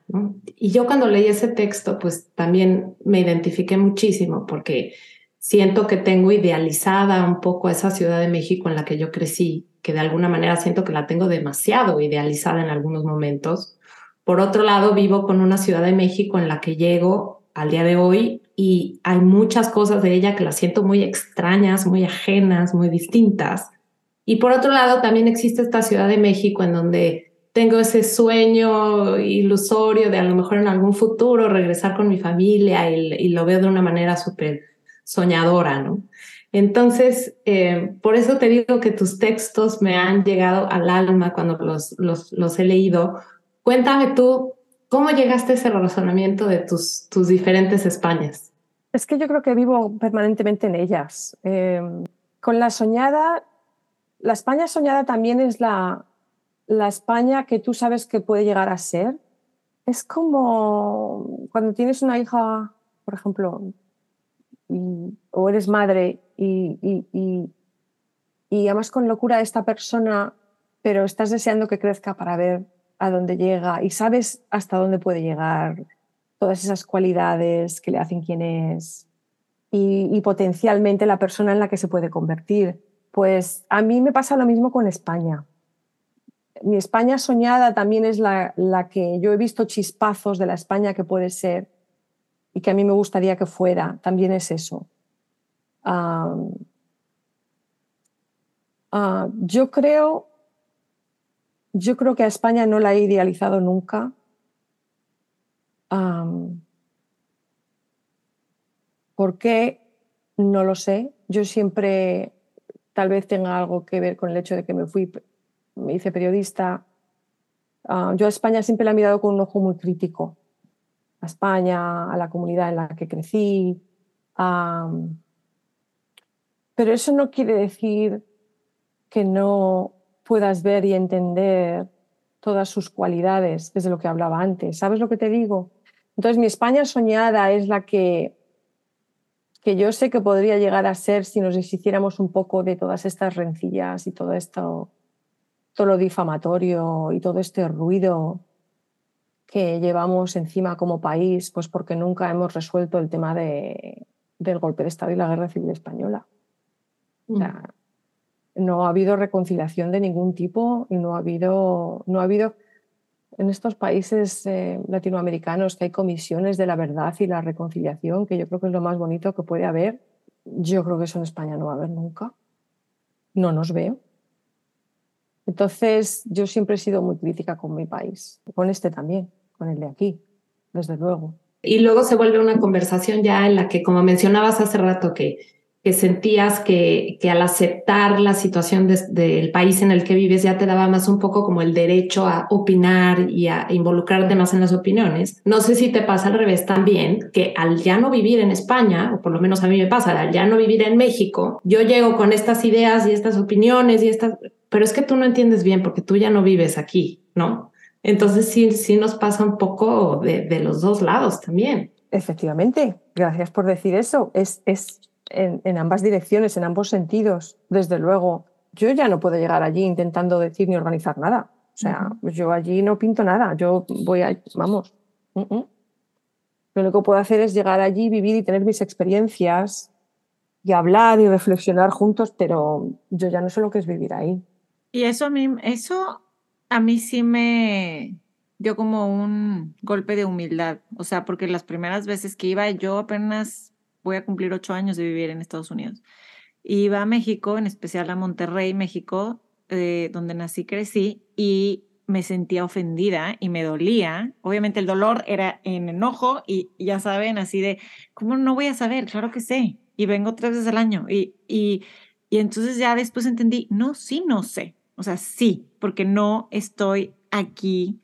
Y yo cuando leí ese texto, pues también me identifiqué muchísimo porque siento que tengo idealizada un poco esa Ciudad de México en la que yo crecí, que de alguna manera siento que la tengo demasiado idealizada en algunos momentos. Por otro lado, vivo con una Ciudad de México en la que llego al día de hoy y hay muchas cosas de ella que las siento muy extrañas, muy ajenas, muy distintas. Y por otro lado, también existe esta Ciudad de México en donde tengo ese sueño ilusorio de a lo mejor en algún futuro regresar con mi familia y, lo veo de una manera súper soñadora, ¿no? Entonces, eh, por eso te digo que tus textos me han llegado al alma cuando los, los, los he leído. Cuéntame tú, ¿cómo llegaste a ese razonamiento de tus, tus diferentes Españas? Es que yo creo que vivo permanentemente en ellas. Eh, con la soñada, la España soñada también es la, la España que tú sabes que puede llegar a ser. Es como cuando tienes una hija, por ejemplo, o eres madre y, y, y, amas con locura a esta persona, pero estás deseando que crezca para ver a dónde llega y sabes hasta dónde puede llegar, todas esas cualidades que le hacen quien es y potencialmente la persona en la que se puede convertir. Pues a mí me pasa lo mismo con España. Mi España soñada también es la, que yo he visto chispazos de la España que puede ser y que a mí me gustaría que fuera, también es eso. Uh, yo creo, yo creo que a España no la he idealizado nunca. Um, ¿Por qué? No lo sé. Yo siempre, tal vez tenga algo que ver con el hecho de que me fui, me hice periodista. Uh, yo a España siempre la he mirado con un ojo muy crítico a España, a la comunidad en la que crecí. Pero eso no quiere decir que no puedas ver y entender todas sus cualidades, desde lo que hablaba antes. ¿Sabes lo que te digo? Entonces, mi España soñada es la que, que yo sé que podría llegar a ser si nos deshiciéramos un poco de todas estas rencillas y todo esto, todo lo difamatorio y todo este ruido que llevamos encima como país, pues porque nunca hemos resuelto el tema de, del golpe de Estado y la guerra civil española. O sea, no ha habido reconciliación de ningún tipo y no ha habido, no ha habido en estos países eh, latinoamericanos que hay comisiones de la verdad y la reconciliación, que yo creo que es lo más bonito que puede haber. Yo creo que eso en España no va a haber nunca. No nos veo. Entonces, yo siempre he sido muy crítica con mi país, con este también con el de aquí, desde luego. Y luego se vuelve una conversación ya en la que, como mencionabas hace rato, que, que sentías que, que al aceptar la situación del de, país en el que vives ya te daba más un poco como el derecho a opinar y a involucrarte más en las opiniones. No sé si te pasa al revés también, que al ya no vivir en España, o por lo menos a mí me pasa, al ya no vivir en México, yo llego con estas ideas y estas opiniones y estas, pero es que tú no entiendes bien porque tú ya no vives aquí, ¿no? Entonces sí, sí nos pasa un poco de, de, los dos lados también. Efectivamente, gracias por decir eso. Es, es en, en, ambas direcciones, en ambos sentidos. Desde luego, yo ya no puedo llegar allí intentando decir ni organizar nada. O sea, yo allí no pinto nada, yo voy a, vamos, lo único que puedo hacer es llegar allí, vivir y tener mis experiencias y hablar y reflexionar juntos, pero yo ya no sé lo que es vivir ahí. Y eso a mí, eso a mí sí me dio como un golpe de humildad, o sea, porque las primeras veces que iba, yo apenas voy a cumplir ocho años de vivir en Estados Unidos. Iba a México, en especial a Monterrey, México, eh, donde nací, crecí, y me sentía ofendida y me dolía. Obviamente el dolor era en enojo y, ya saben, así de, ¿cómo no voy a saber? Claro que sé. Y vengo tres veces al año. Y, y, y entonces ya después entendí, no, sí, no sé. O sea, sí, porque no estoy aquí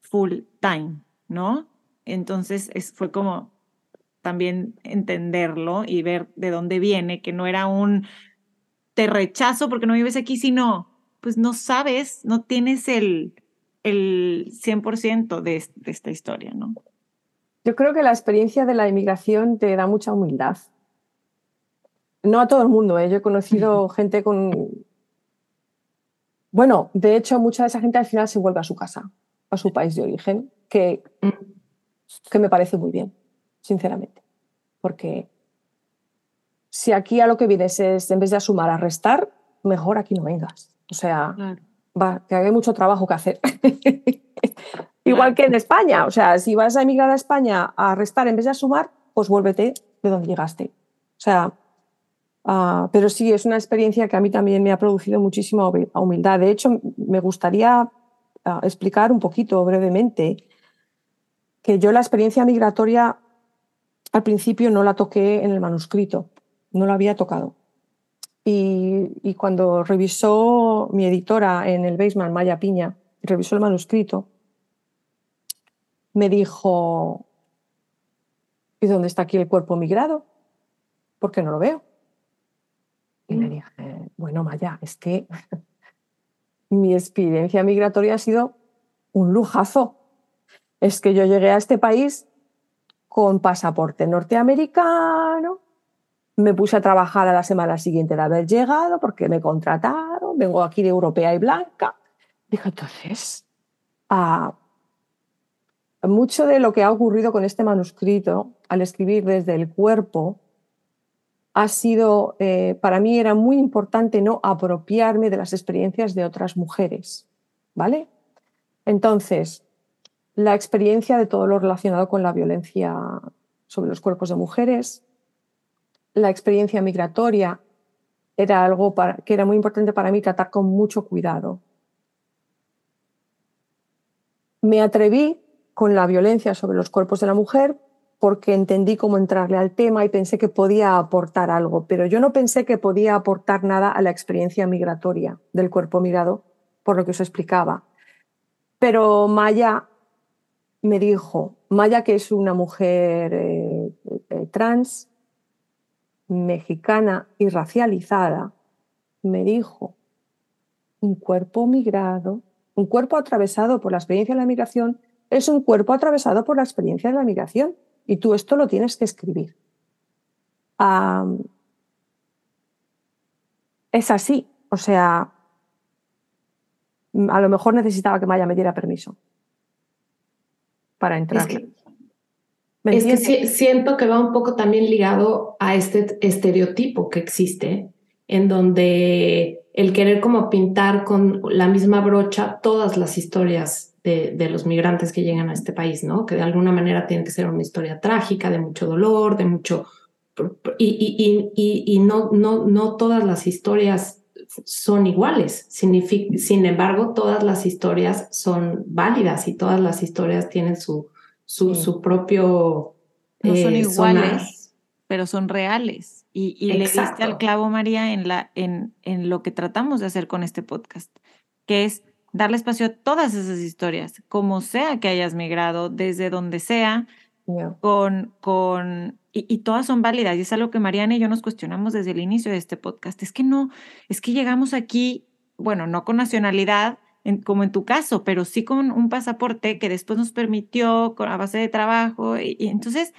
full time, ¿no? Entonces es, fue como también entenderlo y ver de dónde viene, que no era un te rechazo porque no vives aquí, sino pues no sabes, no tienes el, el 100% de, de esta historia, ¿no? Yo creo que la experiencia de la inmigración te da mucha humildad. No a todo el mundo, ¿eh? yo he conocido (laughs) gente con... Bueno, de hecho, mucha de esa gente al final se vuelve a su casa, a su país de origen, que, que me parece muy bien, sinceramente. Porque si aquí a lo que vienes es, en vez de sumar, a restar, mejor aquí no vengas. O sea, va, que hay mucho trabajo que hacer. (laughs) Igual que en España. O sea, si vas a emigrar a España a restar en vez de a sumar, pues vuélvete de donde llegaste. O sea, ah, pero sí, es una experiencia que a mí también me ha producido muchísima humildad. De hecho, me gustaría ah, explicar un poquito brevemente que yo la experiencia migratoria al principio no la toqué en el manuscrito, no la había tocado. Y, cuando revisó mi editora en el Basement, Maya Piña, revisó el manuscrito, me dijo, ¿y dónde está aquí el cuerpo migrado? ¿Por qué no lo veo? Y le dije, bueno, Maya, es que (laughs) mi experiencia migratoria ha sido un lujazo. Es que yo llegué a este país con pasaporte norteamericano, me puse a trabajar a la semana siguiente de haber llegado porque me contrataron, vengo aquí de europea y blanca. Dijo, entonces, ah, mucho de lo que ha ocurrido con este manuscrito al escribir desde el cuerpo ha sido, eh, para mí era muy importante no apropiarme de las experiencias de otras mujeres, ¿vale? Entonces, la experiencia de todo lo relacionado con la violencia sobre los cuerpos de mujeres, la experiencia migratoria era algo que era muy importante para mí tratar con mucho cuidado. Me atreví con la violencia sobre los cuerpos de la mujer porque entendí cómo entrarle al tema y pensé que podía aportar algo, pero yo no pensé que podía aportar nada a la experiencia migratoria del cuerpo migrado, por lo que os explicaba. Pero Maya me dijo, Maya que es una mujer eh, eh, trans, mexicana y racializada, me dijo, un cuerpo migrado, un cuerpo atravesado por la experiencia de la migración, es un cuerpo atravesado por la experiencia de la migración y tú esto lo tienes que escribir. es así, o sea, a lo mejor necesitaba que Maya me diera permiso para entrar. Es que siento que va un poco también ligado a este estereotipo que existe, en donde el querer como pintar con la misma brocha todas las historias de, de, los migrantes que llegan a este país, ¿no? Que de alguna manera tiene que ser una historia trágica, de mucho dolor, de mucho... Y, y, y, y no, no, no todas las historias son iguales. sin embargo, todas las historias son válidas y todas las historias tienen su, su, propio... No son eh, iguales, pero son reales. Y, y le diste al clavo, María, en, la, en, en lo que tratamos de hacer con este podcast, que es darle espacio a todas esas historias, como sea que hayas migrado, desde donde sea, con, con y, y, todas son válidas. Y es algo que Mariana y yo nos cuestionamos desde el inicio de este podcast. Es que no, es que llegamos aquí, bueno, no con nacionalidad, como en tu caso, pero sí con un pasaporte que después nos permitió a base de trabajo. Y, entonces,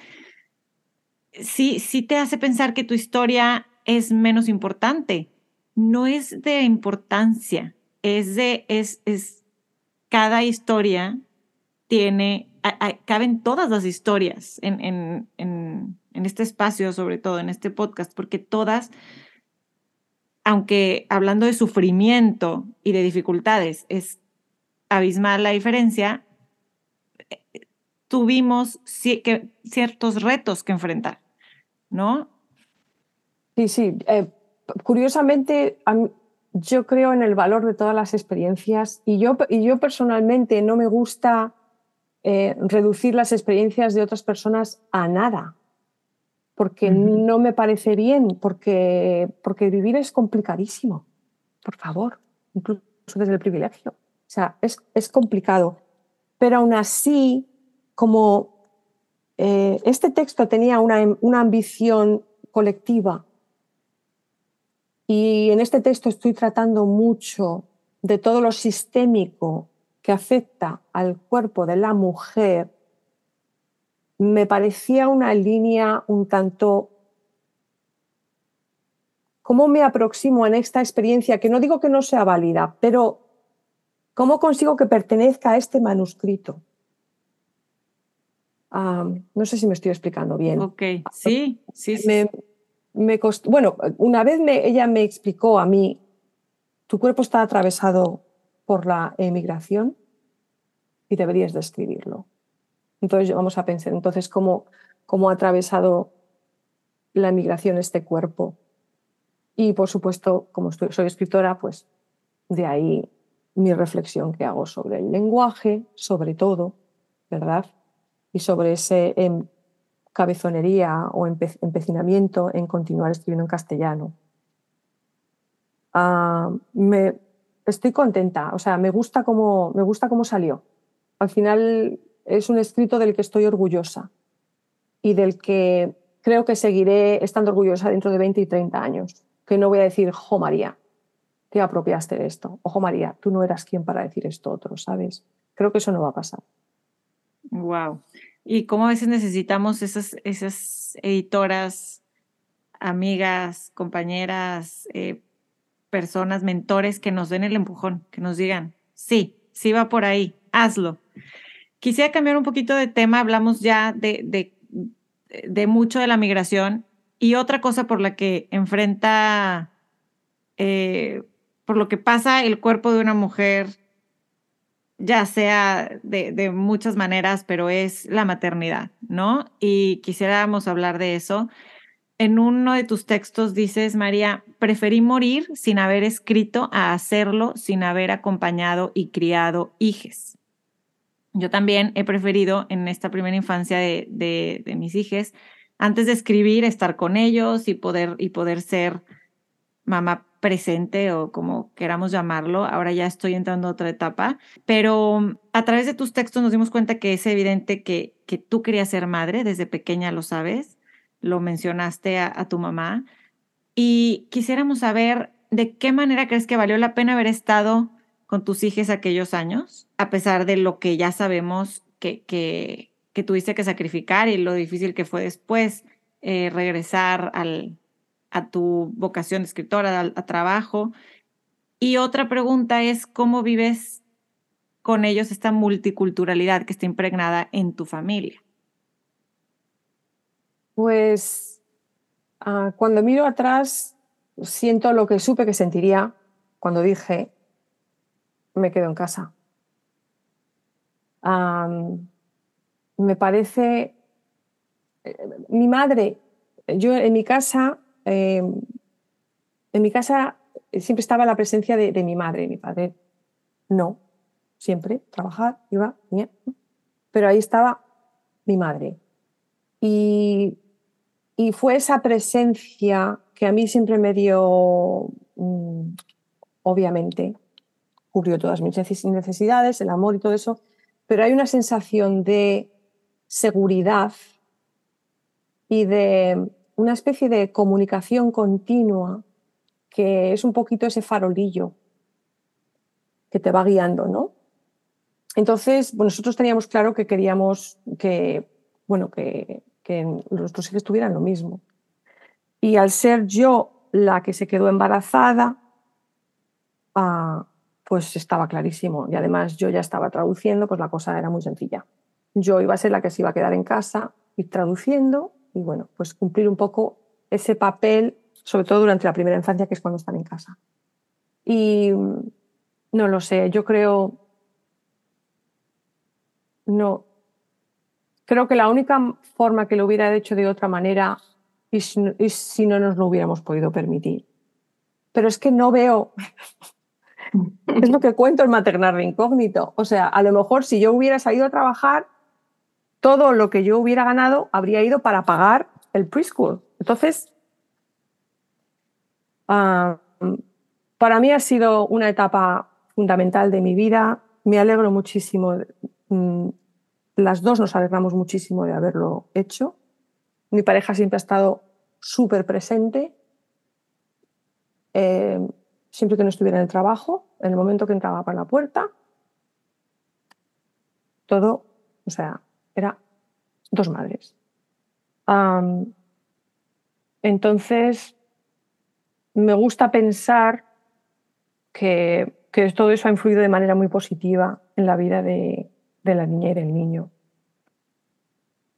sí, sí te hace pensar que tu historia es menos importante. No es de importancia, es de, es, es, cada historia tiene, caben todas las historias en, en, en, en este espacio, sobre todo en este podcast, porque todas, aunque hablando de sufrimiento y de dificultades, es abismal la diferencia, eh, tuvimos ciertos retos que enfrentar, ¿no? Sí, sí. Eh, curiosamente, yo creo en el valor de todas las experiencias y yo, y yo personalmente no me gusta eh, reducir las experiencias de otras personas a nada, porque no me parece bien, porque, porque vivir es complicadísimo, por favor, incluso desde el privilegio. O sea, es, es complicado. Pero aún así, como eh, este texto tenía una, una ambición colectiva y en este texto estoy tratando mucho de todo lo sistémico que afecta al cuerpo de la mujer, me parecía una línea un tanto... ¿Cómo me aproximo en esta experiencia? Que no digo que no sea válida, pero ¿cómo consigo que pertenezca a este manuscrito? no sé si me estoy explicando bien. Ok, sí, sí. Me, me bueno, una vez ella me explicó a mí, tu cuerpo está atravesado por la emigración y deberías describirlo. Entonces vamos a pensar, entonces, ¿cómo, cómo ha atravesado la emigración este cuerpo? Y por supuesto, como soy escritora, pues de ahí mi reflexión que hago sobre el lenguaje, sobre todo, ¿verdad? Y sobre ese em, cabezonería o empecinamiento en continuar escribiendo en castellano. Ah, me, estoy contenta, o sea, me gusta, cómo, me gusta cómo salió. Al final es un escrito del que estoy orgullosa y del que creo que seguiré estando orgullosa dentro de 20 y 30 años. Que no voy a decir, jo María, te apropiaste de esto. Ojo María, tú no eras quien para decir esto otro, ¿sabes? Creo que eso no va a pasar. Wow. Y cómo a veces necesitamos esas, esas editoras, amigas, compañeras, eh, personas, mentores que nos den el empujón, que nos digan, sí, sí va por ahí, hazlo. Quisiera cambiar un poquito de tema, hablamos ya de, de, mucho de la migración y otra cosa por la que enfrenta, eh, por lo que pasa el cuerpo de una mujer ya sea de, muchas maneras, pero es la maternidad, ¿no? Y quisiéramos hablar de eso. En uno de tus textos dices, María, preferí morir sin haber escrito a hacerlo sin haber acompañado y criado hijes. Yo también he preferido en esta primera infancia de, de mis hijes, antes de escribir, estar con ellos y poder, y poder ser mamá presente o como queramos llamarlo. Ahora ya estoy entrando a otra etapa, pero a través de tus textos nos dimos cuenta que es evidente que, que tú querías ser madre, desde pequeña lo sabes, lo mencionaste a, tu mamá y quisiéramos saber de qué manera crees que valió la pena haber estado con tus hijos aquellos años, a pesar de lo que ya sabemos que, que, que tuviste que sacrificar y lo difícil que fue después eh, regresar al, a tu vocación de escritora, a, trabajo. Y otra pregunta es, ¿cómo vives con ellos esta multiculturalidad que está impregnada en tu familia? Pues ah, cuando miro atrás, siento lo que supe que sentiría cuando dije, me quedo en casa. me parece, eh, mi madre, yo en mi casa Em, en mi casa siempre estaba la presencia de, mi madre, mi padre no, siempre, trabajar, iba, pero ahí estaba mi madre. Y, y, fue esa presencia que a mí siempre me dio, mm, obviamente, cubrió todas mis necesidades, el amor y todo eso, pero hay una sensación de seguridad y de una especie de comunicación continua que es un poquito ese farolillo que te va guiando, ¿no? Entonces, nosotros teníamos claro que queríamos que, bueno, que, que nuestros hijos tuvieran lo mismo. Y al ser yo la que se quedó embarazada, ah, pues estaba clarísimo. Y además yo ya estaba traduciendo, pues la cosa era muy sencilla. Yo iba a ser la que se iba a quedar en casa, ir traduciendo y bueno, pues cumplir un poco ese papel, sobre todo durante la primera infancia, que es cuando están en casa. Y no lo sé, yo creo, no, creo que la única forma que lo hubiera hecho de otra manera es, si no nos lo hubiéramos podido permitir. Pero es que no veo, (laughs) es lo que cuento en Maternar de Incógnito. O sea, a lo mejor si yo hubiera salido a trabajar, todo lo que yo hubiera ganado habría ido para pagar el preschool. Entonces, ah, para mí ha sido una etapa fundamental de mi vida. Me alegro muchísimo. Mm, las dos nos alegramos muchísimo de haberlo hecho. Mi pareja siempre ha estado súper presente. Eh, siempre que no estuviera en el trabajo, en el momento que entraba por la puerta, todo, o sea, era dos madres. entonces, me gusta pensar que, todo eso ha influido de manera muy positiva en la vida de, la niña y del niño.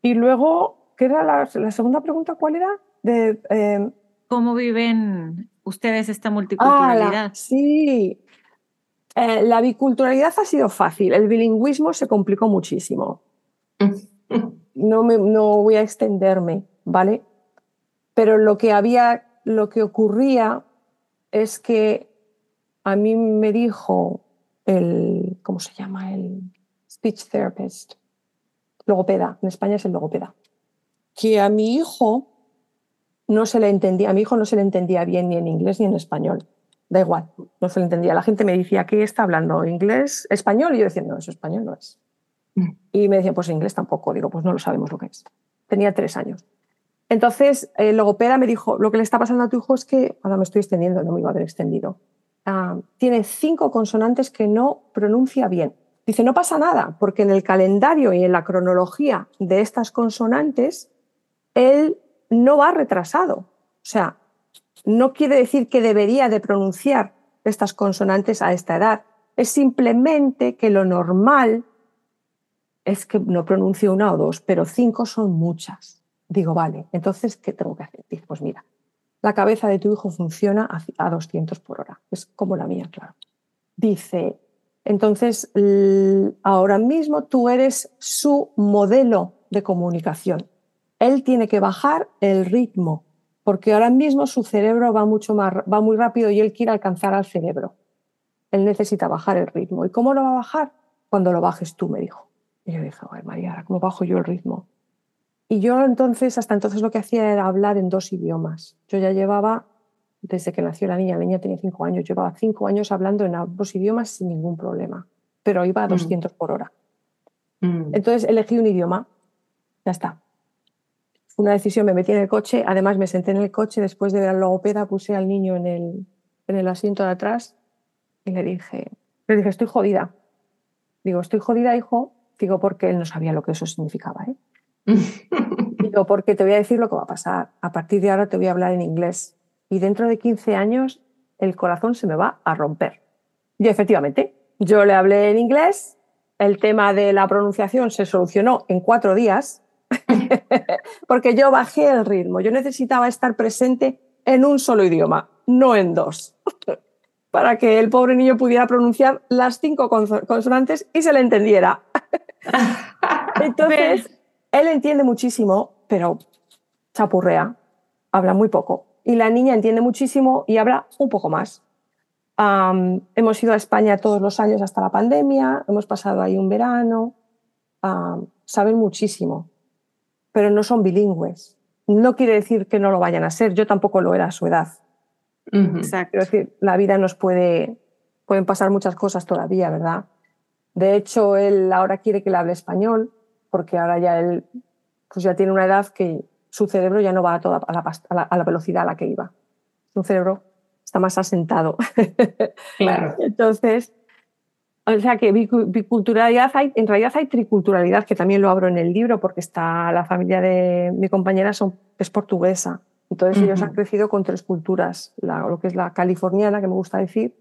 Y luego, ¿qué era la, segunda pregunta? ¿Cuál era? De, em, ¿Cómo viven ustedes esta multiculturalidad? sí, eh, la biculturalidad ha sido fácil, el bilingüismo se complicó muchísimo. (laughs) No, me, no voy a extenderme, ¿vale? Pero lo que había, lo que ocurría es que a mí me dijo el, ¿cómo se llama? El speech therapist, logopeda, en España es el logopeda, que a mi hijo no se le entendía, a mi hijo no se le entendía bien ni en inglés ni en español. Da igual, no se le entendía. La gente me decía, ¿qué está hablando? ¿Inglés? ¿Español? Y yo decía, no, eso español no es. Y me decían, pues inglés tampoco. Digo, pues no lo sabemos lo que es. Tenía tres años. Entonces, el logopeda me dijo, lo que le está pasando a tu hijo es que, ahora me estoy extendiendo, no me iba a haber extendido, Ah, tiene cinco consonantes que no pronuncia bien. Dice, no pasa nada, porque en el calendario y en la cronología de estas consonantes, él no va retrasado. O sea, no quiere decir que debería de pronunciar estas consonantes a esta edad. Es simplemente que lo normal es que no pronuncie una o dos, pero cinco son muchas. Digo, vale, entonces, ¿qué tengo que hacer? Dice, pues mira, la cabeza de tu hijo funciona a 200 por hora. Es como la mía, claro. Dice, entonces, ahora mismo tú eres su modelo de comunicación. Él tiene que bajar el ritmo, porque ahora mismo su cerebro va, mucho más, va muy rápido y él quiere alcanzar al cerebro. Él necesita bajar el ritmo. ¿Y cómo lo va a bajar? Cuando lo bajes tú, me dijo. Y yo dije, ay María, ¿cómo bajo yo el ritmo? Y yo entonces, hasta entonces lo que hacía era hablar en dos idiomas. Yo ya llevaba, desde que nació la niña, la niña tenía cinco años, llevaba cinco años hablando en dos idiomas sin ningún problema, pero iba a 200 mm. por hora. Mm. Entonces elegí un idioma, ya está. Una decisión, me metí en el coche, además me senté en el coche, después de ver al logopeda puse al niño en el, en el asiento de atrás y le dije, le dije, estoy jodida. Digo, estoy jodida, hijo, digo, porque él no sabía lo que eso significaba. ¿eh? (laughs) Digo, porque te voy a decir lo que va a pasar. A partir de ahora te voy a hablar en inglés. Y dentro de 15 años el corazón se me va a romper. Y efectivamente, yo le hablé en inglés, el tema de la pronunciación se solucionó en cuatro días, (laughs) porque yo bajé el ritmo. Yo necesitaba estar presente en un solo idioma, no en dos, (laughs) para que el pobre niño pudiera pronunciar las cinco consonantes y se le entendiera. (laughs) Entonces, él entiende muchísimo, pero chapurrea, habla muy poco. Y la niña entiende muchísimo y habla un poco más. hemos ido a España todos los años hasta la pandemia, hemos pasado ahí un verano, saben muchísimo, pero no son bilingües. No quiere decir que no lo vayan a ser, yo tampoco lo era a su edad. Exacto. Decir, la vida nos puede, pueden pasar muchas cosas todavía, ¿verdad? De hecho, él ahora quiere que le hable español, porque ahora ya él pues ya tiene una edad que su cerebro ya no va a, toda, a, la, a, la, velocidad a la que iba. Su cerebro está más asentado. (laughs) Claro. Entonces, o sea que biculturalidad hay, en realidad hay triculturalidad, que también lo abro en el libro, porque está la familia de mi compañera son, es portuguesa. Entonces ellos han crecido con tres culturas, lo que es la californiana, que me gusta decir,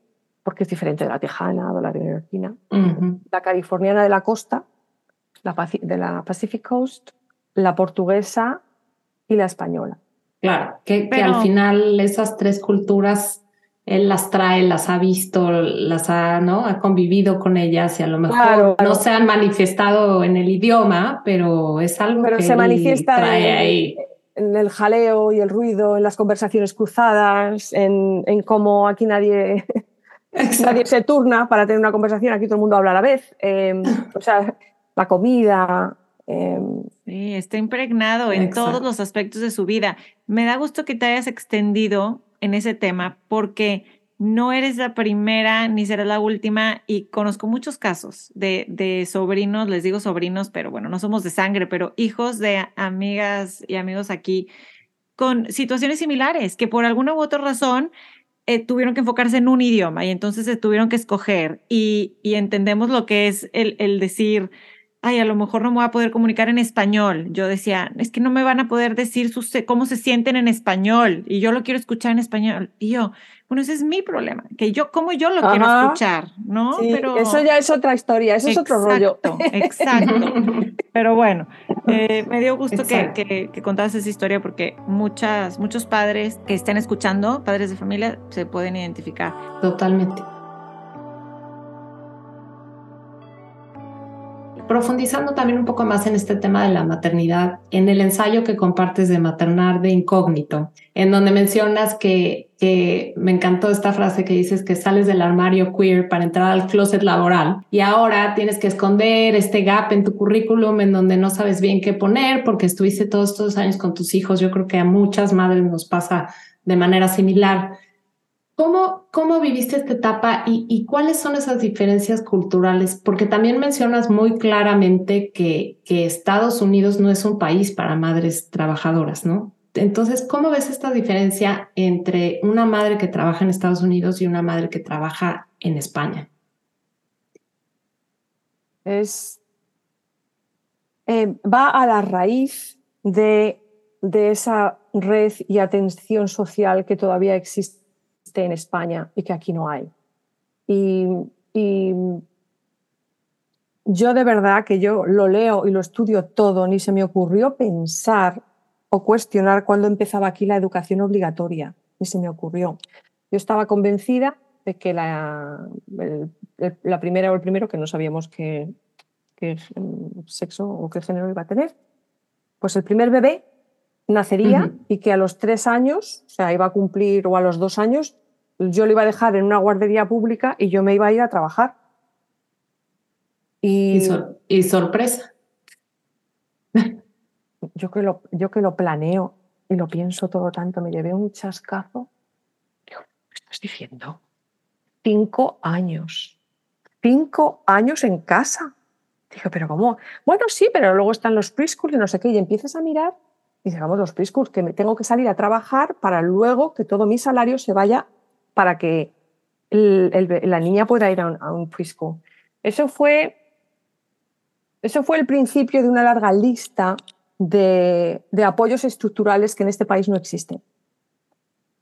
porque es diferente de la tejana o la neoyorquina. La californiana de la costa, la de la Pacific Coast, la portuguesa y la española. Claro, que, al final esas tres culturas él las trae, las ha visto, las ha, ¿no? ha convivido con ellas y a lo mejor no se han manifestado en el idioma, pero es algo pero que se manifiesta trae ahí en el jaleo y el ruido, en las conversaciones cruzadas, en, cómo aquí nadie, nadie se turna para tener una conversación, aquí todo el mundo habla a la vez. Em, o sea, la comida. Em, sí, está impregnado en todos los aspectos de su vida. Me da gusto que te hayas extendido en ese tema porque no eres la primera ni serás la última y conozco muchos casos de, de, sobrinos, les digo sobrinos, pero bueno, no somos de sangre, pero hijos de amigas y amigos aquí con situaciones similares que por alguna u otra razón eh, tuvieron que enfocarse en un idioma y entonces se tuvieron que escoger y, y entendemos lo que es el, el decir, ay, a lo mejor no me voy a poder comunicar en español. Yo decía, es que no me van a poder decir cómo se sienten en español y yo lo quiero escuchar en español. Y yo, bueno, ese es mi problema, que yo, cómo yo lo quiero escuchar, ¿no? Pero... Eso ya es otra historia, eso es otro rollo. Exacto. Pero bueno, eh, me dio gusto que, que, que, contaras esa historia porque muchas, muchos padres que estén escuchando, padres de familia, se pueden identificar. Totalmente. Profundizando también un poco más en este tema de la maternidad, en el ensayo que compartes de Maternar de Incógnito, en donde mencionas que, que me encantó esta frase que dices que sales del armario queer para entrar al closet laboral y ahora tienes que esconder este gap en tu currículum en donde no sabes bien qué poner porque estuviste todos estos años con tus hijos. Yo creo que a muchas madres nos pasa de manera similar. ¿Cómo, ¿Cómo viviste esta etapa y, cuáles son esas diferencias culturales? Porque también mencionas muy claramente que, Estados Unidos no es un país para madres trabajadoras, ¿no? Entonces, ¿cómo ves esta diferencia entre una madre que trabaja en Estados Unidos y una madre que trabaja en España? Es, eh, va a la raíz de, de esa red y atención social que todavía existe en España y que aquí no hay. Y, yo de verdad que yo lo leo y lo estudio todo, ni se me ocurrió pensar o cuestionar cuando empezaba aquí la educación obligatoria, ni se me ocurrió. Yo estaba convencida de que la, la primera o el primero, que no sabíamos qué, qué sexo o qué género iba a tener, pues el primer bebé nacería y que a los tres años, o sea, iba a cumplir, o a los dos años, yo lo iba a dejar en una guardería pública y yo me iba a ir a trabajar. Y, y, sorpresa. (laughs) Yo que, lo, yo que lo planeo y lo pienso todo tanto, me llevé un chascazo. Digo, ¿qué estás diciendo? Cinco años. Cinco años en casa. Digo, pero ¿cómo? Bueno, sí, pero luego están los preschools y no sé qué. Y empiezas a mirar y digamos los preschools, que me tengo que salir a trabajar para luego que todo mi salario se vaya para que la niña pueda ir a un, preschool. Eso fue, eso fue el principio de una larga lista de, apoyos estructurales que en este país no existen.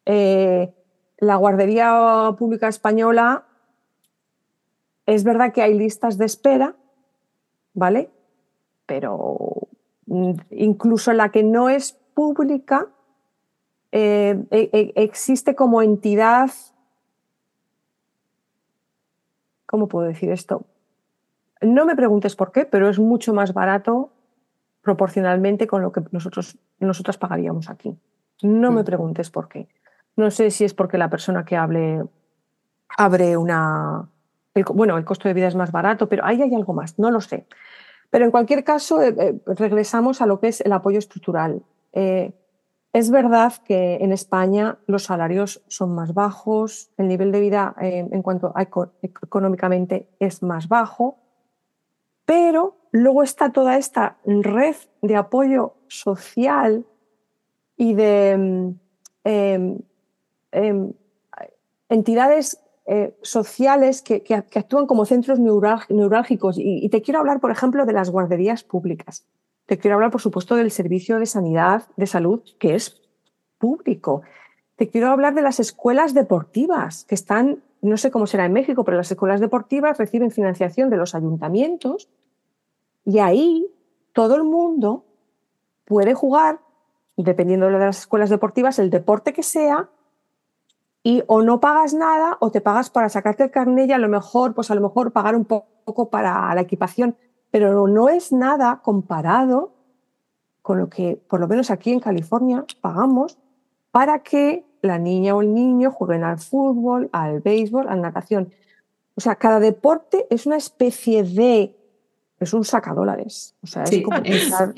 Eh, la guardería pública española es verdad que hay listas de espera, ¿vale? Pero mm, incluso la que no es pública eh, e, e, existe como entidad, ¿cómo puedo decir esto? No me preguntes por qué, pero es mucho más barato proporcionalmente con lo que nosotros, nosotras pagaríamos aquí. No me mm. preguntes por qué. No sé si es porque la persona que hable abre una... bueno, el costo de vida es más barato, pero ahí hay algo más, no lo sé. Pero en cualquier caso, eh, eh, regresamos a lo que es el apoyo estructural. Es verdad que en España los salarios son más bajos, el nivel de vida eh, en cuanto a económicamente es más bajo, pero luego está toda esta red de apoyo social y de mm, em, em, entidades eh, sociales que, actúan como centros neurálgicos. y te quiero hablar, por ejemplo, de las guarderías públicas. Te quiero hablar, por supuesto, del servicio de sanidad, de salud, que es público. te quiero hablar de las escuelas deportivas que están, no sé cómo será en México, pero las escuelas deportivas reciben financiación de los ayuntamientos y ahí todo el mundo puede jugar, dependiendo de las escuelas deportivas, el deporte que sea, y o no pagas nada o te pagas para sacarte el carnet y a lo mejor, pues a lo mejor pagar un poco para la equipación, pero no es nada comparado con lo que, por lo menos aquí en California, pagamos para que la niña o el niño jueguen al fútbol, al béisbol, a la natación. O sea, cada deporte es una especie de es un sacadólares. O sea, es como echar,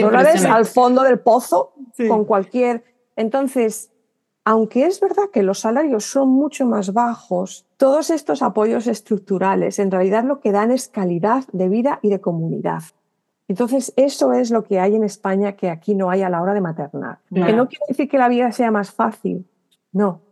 dólares al fondo del pozo con cualquier. Entonces, aunque es verdad que los salarios son mucho más bajos, todos estos apoyos estructurales en realidad lo que dan es calidad de vida y de comunidad. Entonces, eso es lo que hay en España que aquí no hay a la hora de maternar. Que no quiere decir que la vida sea más fácil, no.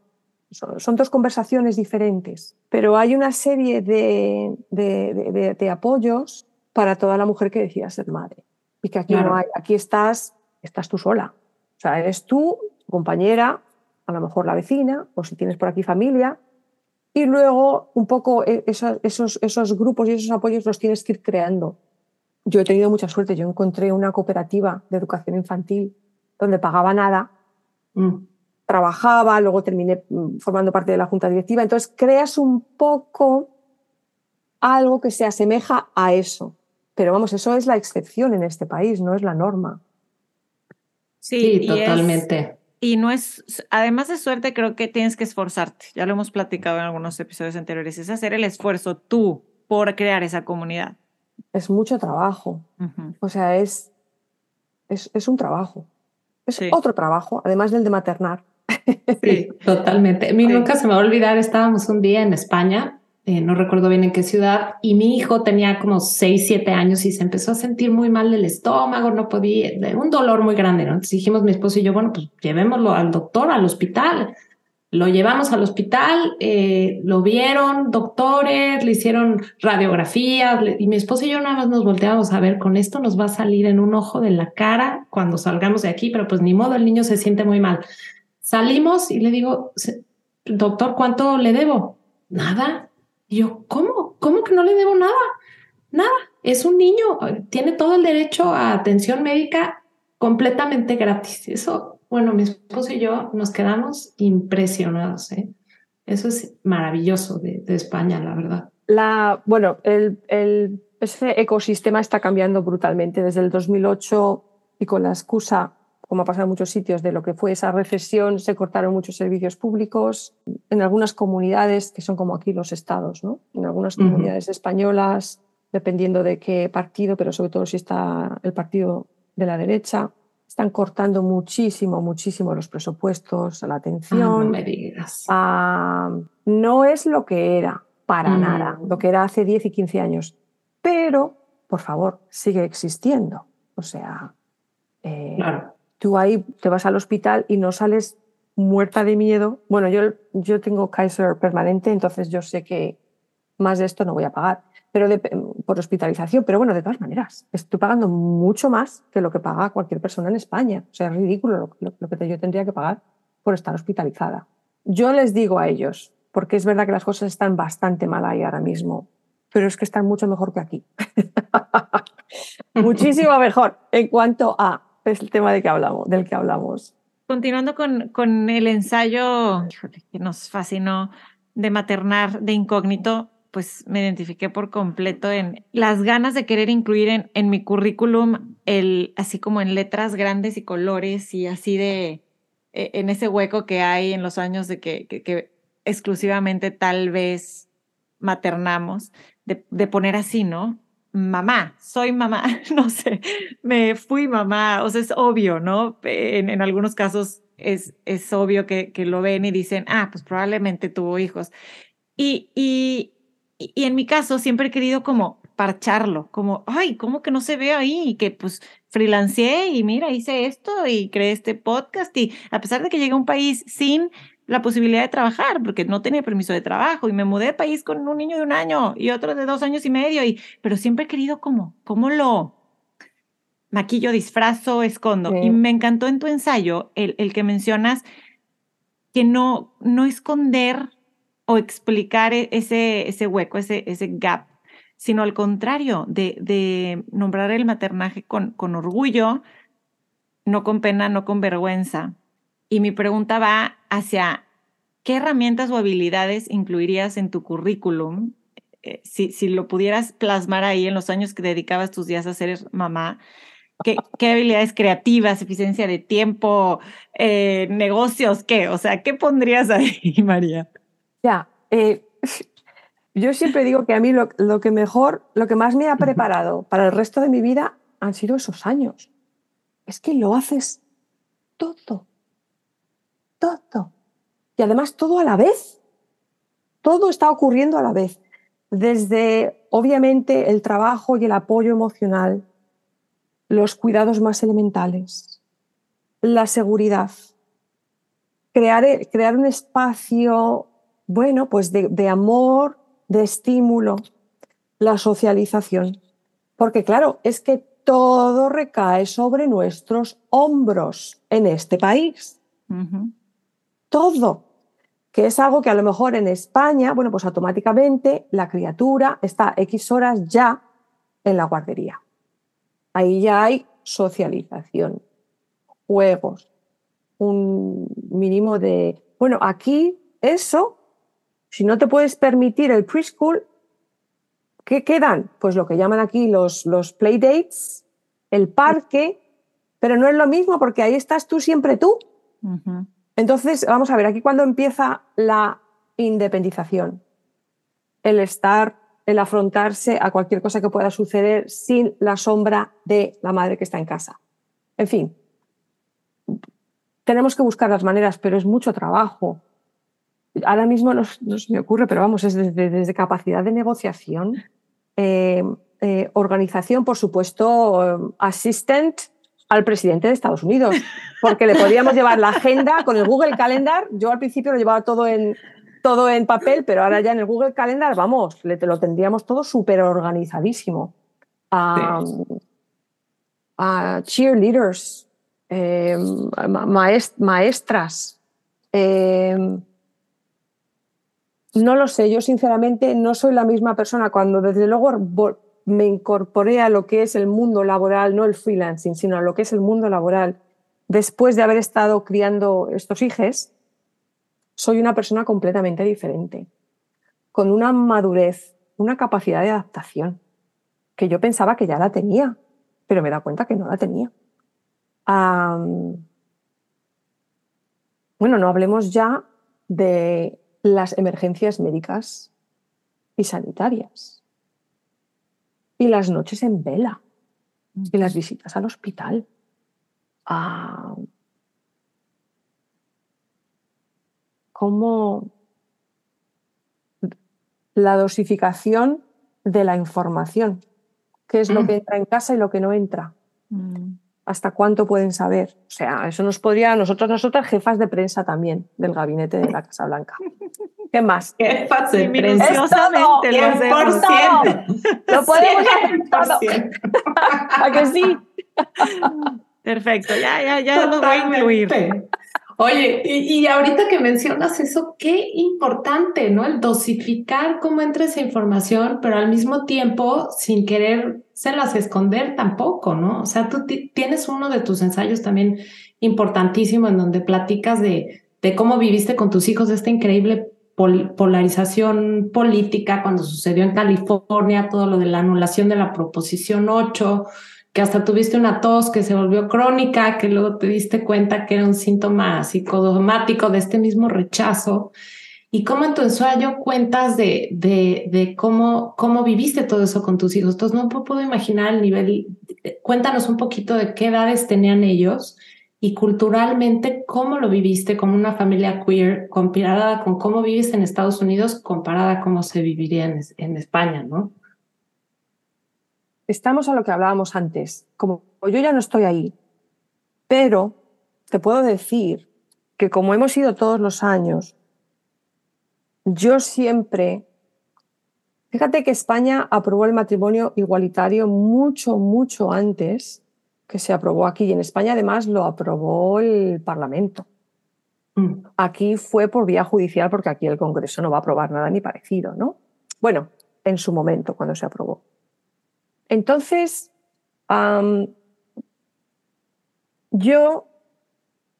Son, dos conversaciones diferentes, pero hay una serie de, de, apoyos para toda la mujer que decida ser madre. Y que aquí no hay, aquí estás, estás tú sola. O sea, eres tú, compañera, a lo mejor la vecina, o si tienes por aquí familia, y luego un poco e, esos, esos, esos grupos y esos apoyos los tienes que ir creando yo he tenido mucha suerte. Yo encontré una cooperativa de educación infantil donde pagaba nada, mm. trabajaba, luego terminé mm, formando parte de la junta directiva. Entonces creas un poco algo que se asemeja a eso. Pero vamos, eso es la excepción en este país, no es la norma. Sí, totalmente. Y no es, además de suerte, creo que tienes que esforzarte. Ya lo hemos platicado en algunos episodios anteriores. Es hacer el esfuerzo tú por crear esa comunidad es mucho trabajo. O sea, es, es, un trabajo. Es otro trabajo, además del de maternar. Sí, (laughs) totalmente. A mí nunca se me va a olvidar, estábamos un día en España, eh, no recuerdo bien en qué ciudad, y mi hijo tenía como 6, 7 años y se empezó a sentir muy mal del estómago, no podía, un dolor muy grande. Entonces dijimos mi esposo y yo, bueno, pues llevémoslo al doctor, al hospital. Lo llevamos al hospital, eh, lo vieron doctores, le hicieron radiografías y mi esposo y yo nada más nos volteamos a ver, con esto nos va a salir en un ojo de la cara cuando salgamos de aquí, pero pues ni modo, el niño se siente muy mal. Salimos y le digo, doctor, ¿cuánto le debo? Nada. Yo, ¿cómo? ¿Cómo que no le debo nada? Nada. Es un niño, tiene todo el derecho a atención médica completamente gratis. Eso bueno, mi esposo y yo nos quedamos impresionados. ¿eh? Eso es maravilloso de, España, la verdad. La, bueno, el, el, ese ecosistema está cambiando brutalmente desde el 2008 y con la excusa, como ha pasado en muchos sitios, de lo que fue esa recesión, se cortaron muchos servicios públicos. En algunas comunidades, que son como aquí los estados, ¿no? en algunas comunidades españolas, dependiendo de qué partido, pero sobre todo si está el partido de la derecha, están cortando muchísimo, muchísimo los presupuestos, la atención. Ah, no me digas. Ah, no es lo que era, para mm. nada, lo que era hace 10 y 15 años. Pero, por favor, sigue existiendo. O sea, eh, tú ahí te vas al hospital y no sales muerta de miedo. Bueno, yo, yo tengo Kaiser permanente, entonces yo sé que más de esto no voy a pagar pero por hospitalización. Pero bueno, de todas maneras, estoy pagando mucho más que lo que paga cualquier persona en España. O sea, es ridículo lo, que yo tendría que pagar por estar hospitalizada. Yo les digo a ellos, porque es verdad que las cosas están bastante mal ahí ahora mismo, pero es que están mucho mejor que aquí. (laughs) (laughs) Muchísimo mejor en cuanto a el tema de que hablamos, del que hablamos. Continuando con, con el ensayo que nos fascinó de maternar de incógnito, pues me identifiqué por completo en las ganas de querer incluir en, en mi currículum, el, así como en letras grandes y colores y así de, e, en ese hueco que hay en los años de que, que, exclusivamente tal vez maternamos, de, de, poner así, ¿no? Mamá, soy mamá, (laughs) no sé, me fui mamá, o sea, es obvio, ¿no? En, algunos casos es, es obvio que, que, lo ven y dicen, ah, pues probablemente tuvo hijos. Y, y, y, en mi caso siempre he querido como parcharlo, como, ay, ¿cómo que no se ve ahí? Y que pues freelanceé y mira, hice esto y creé este podcast y a pesar de que llegué a un país sin la posibilidad de trabajar, porque no tenía permiso de trabajo y me mudé de país con un niño de un año y otro de dos años y medio, y, pero siempre he querido como, ¿cómo lo maquillo, disfrazo, escondo? Y me encantó en tu ensayo el, el que mencionas que no, no esconder o explicar e, ese, ese hueco, ese, ese gap, sino al contrario, de, de nombrar el maternaje con, con orgullo, no con pena, no con vergüenza. Y mi pregunta va hacia qué herramientas o habilidades incluirías en tu currículum eh, si, si, lo pudieras plasmar ahí en los años que dedicabas tus días a ser mamá, ¿qué, qué habilidades creativas, eficiencia de tiempo, eh, negocios, qué? O sea, ¿qué pondrías (laughs) ahí, María? Ya, eh, (laughs) yo siempre digo que a mí lo, lo, que mejor, lo que más me ha preparado para el resto de mi vida han sido esos años. Es que lo haces todo, todo. Y además todo a la vez. Todo está ocurriendo a la vez desde obviamente el trabajo y el apoyo emocional, los cuidados más elementales, la seguridad, crear, crear un espacio, bueno, pues de, amor, de estímulo, la socialización. Porque claro, es que todo recae sobre nuestros hombros en este país. Todo que es algo que a lo mejor en España, bueno, pues automáticamente la criatura está X horas ya en la guardería. Ahí ya hay socialización, juegos, un mínimo de... Bueno, aquí eso, si no te puedes permitir el preschool, ¿qué quedan? Pues lo que llaman aquí los, los playdates, el parque, pero no es lo mismo porque ahí estás tú siempre tú. Entonces, vamos a ver, aquí cuando empieza la independización, el estar, el afrontarse a cualquier cosa que pueda suceder sin la sombra de la madre que está en casa. En fin, tenemos que buscar las maneras, pero es mucho trabajo. Ahora mismo no, no se me ocurre, pero vamos, es desde, capacidad de negociación, eh, eh, organización, por supuesto, assistant, al presidente de Estados Unidos, porque le podíamos llevar la agenda con el Google Calendar. Yo al principio lo llevaba todo en, todo en papel, pero ahora ya en el Google Calendar, vamos, le, lo tendríamos todo súper organizadísimo. A, cheerleaders, eh, maest, maestras. Eh, no lo sé, yo sinceramente no soy la misma persona cuando desde luego me incorporé a lo que es el mundo laboral, no el freelancing, sino a lo que es el mundo laboral, después de haber estado criando estos hijos, soy una persona completamente diferente, con una madurez, una capacidad de adaptación, que yo pensaba que ya la tenía, pero me da cuenta que no la tenía. Bueno, no hablemos ya de las emergencias médicas y sanitarias y las noches en vela y las visitas al hospital. Ah, cómo la dosificación de la información, qué es lo que (clears throat) entra en casa y lo que no entra. Mm. ¿Hasta cuánto pueden saber? O sea, eso nos podría, nosotros, nosotras, jefas de prensa también del gabinete de la Casa Blanca. ¿Qué más? (laughs) Qué fácil, minuciosamente lo hacemos Lo podemos hacer todo. ¿A que sí? Perfecto, ya, ya, ya lo voy a incluir. Oye, y, y, ahorita que mencionas eso, qué importante, ¿no? El dosificar cómo entra esa información, pero al mismo tiempo sin querer se las esconder tampoco, ¿no? O sea, tú tienes uno de tus ensayos también importantísimo en donde platicas de, de cómo viviste con tus hijos esta increíble pol polarización política cuando sucedió en California, todo lo de la anulación de la proposición 8 que hasta tuviste una tos que se volvió crónica, que luego te diste cuenta que era un síntoma psicodomático de este mismo rechazo. Y cómo en tu ensayo cuentas de, de, cómo, cómo viviste todo eso con tus hijos. Entonces, no puedo imaginar el nivel. Cuéntanos un poquito de qué edades tenían ellos y culturalmente cómo lo viviste como una familia queer comparada con cómo vives en Estados Unidos comparada a cómo se viviría en España, ¿no? Estamos a lo que hablábamos antes. Como yo ya no estoy ahí, pero te puedo decir que como hemos ido todos los años, yo siempre... Fíjate que España aprobó el matrimonio igualitario mucho, mucho antes que se aprobó aquí. Y en España además lo aprobó el Parlamento. Mm. Aquí fue por vía judicial porque aquí el Congreso no va a aprobar nada ni parecido, ¿no? Bueno, en su momento, cuando se aprobó. Entonces, yo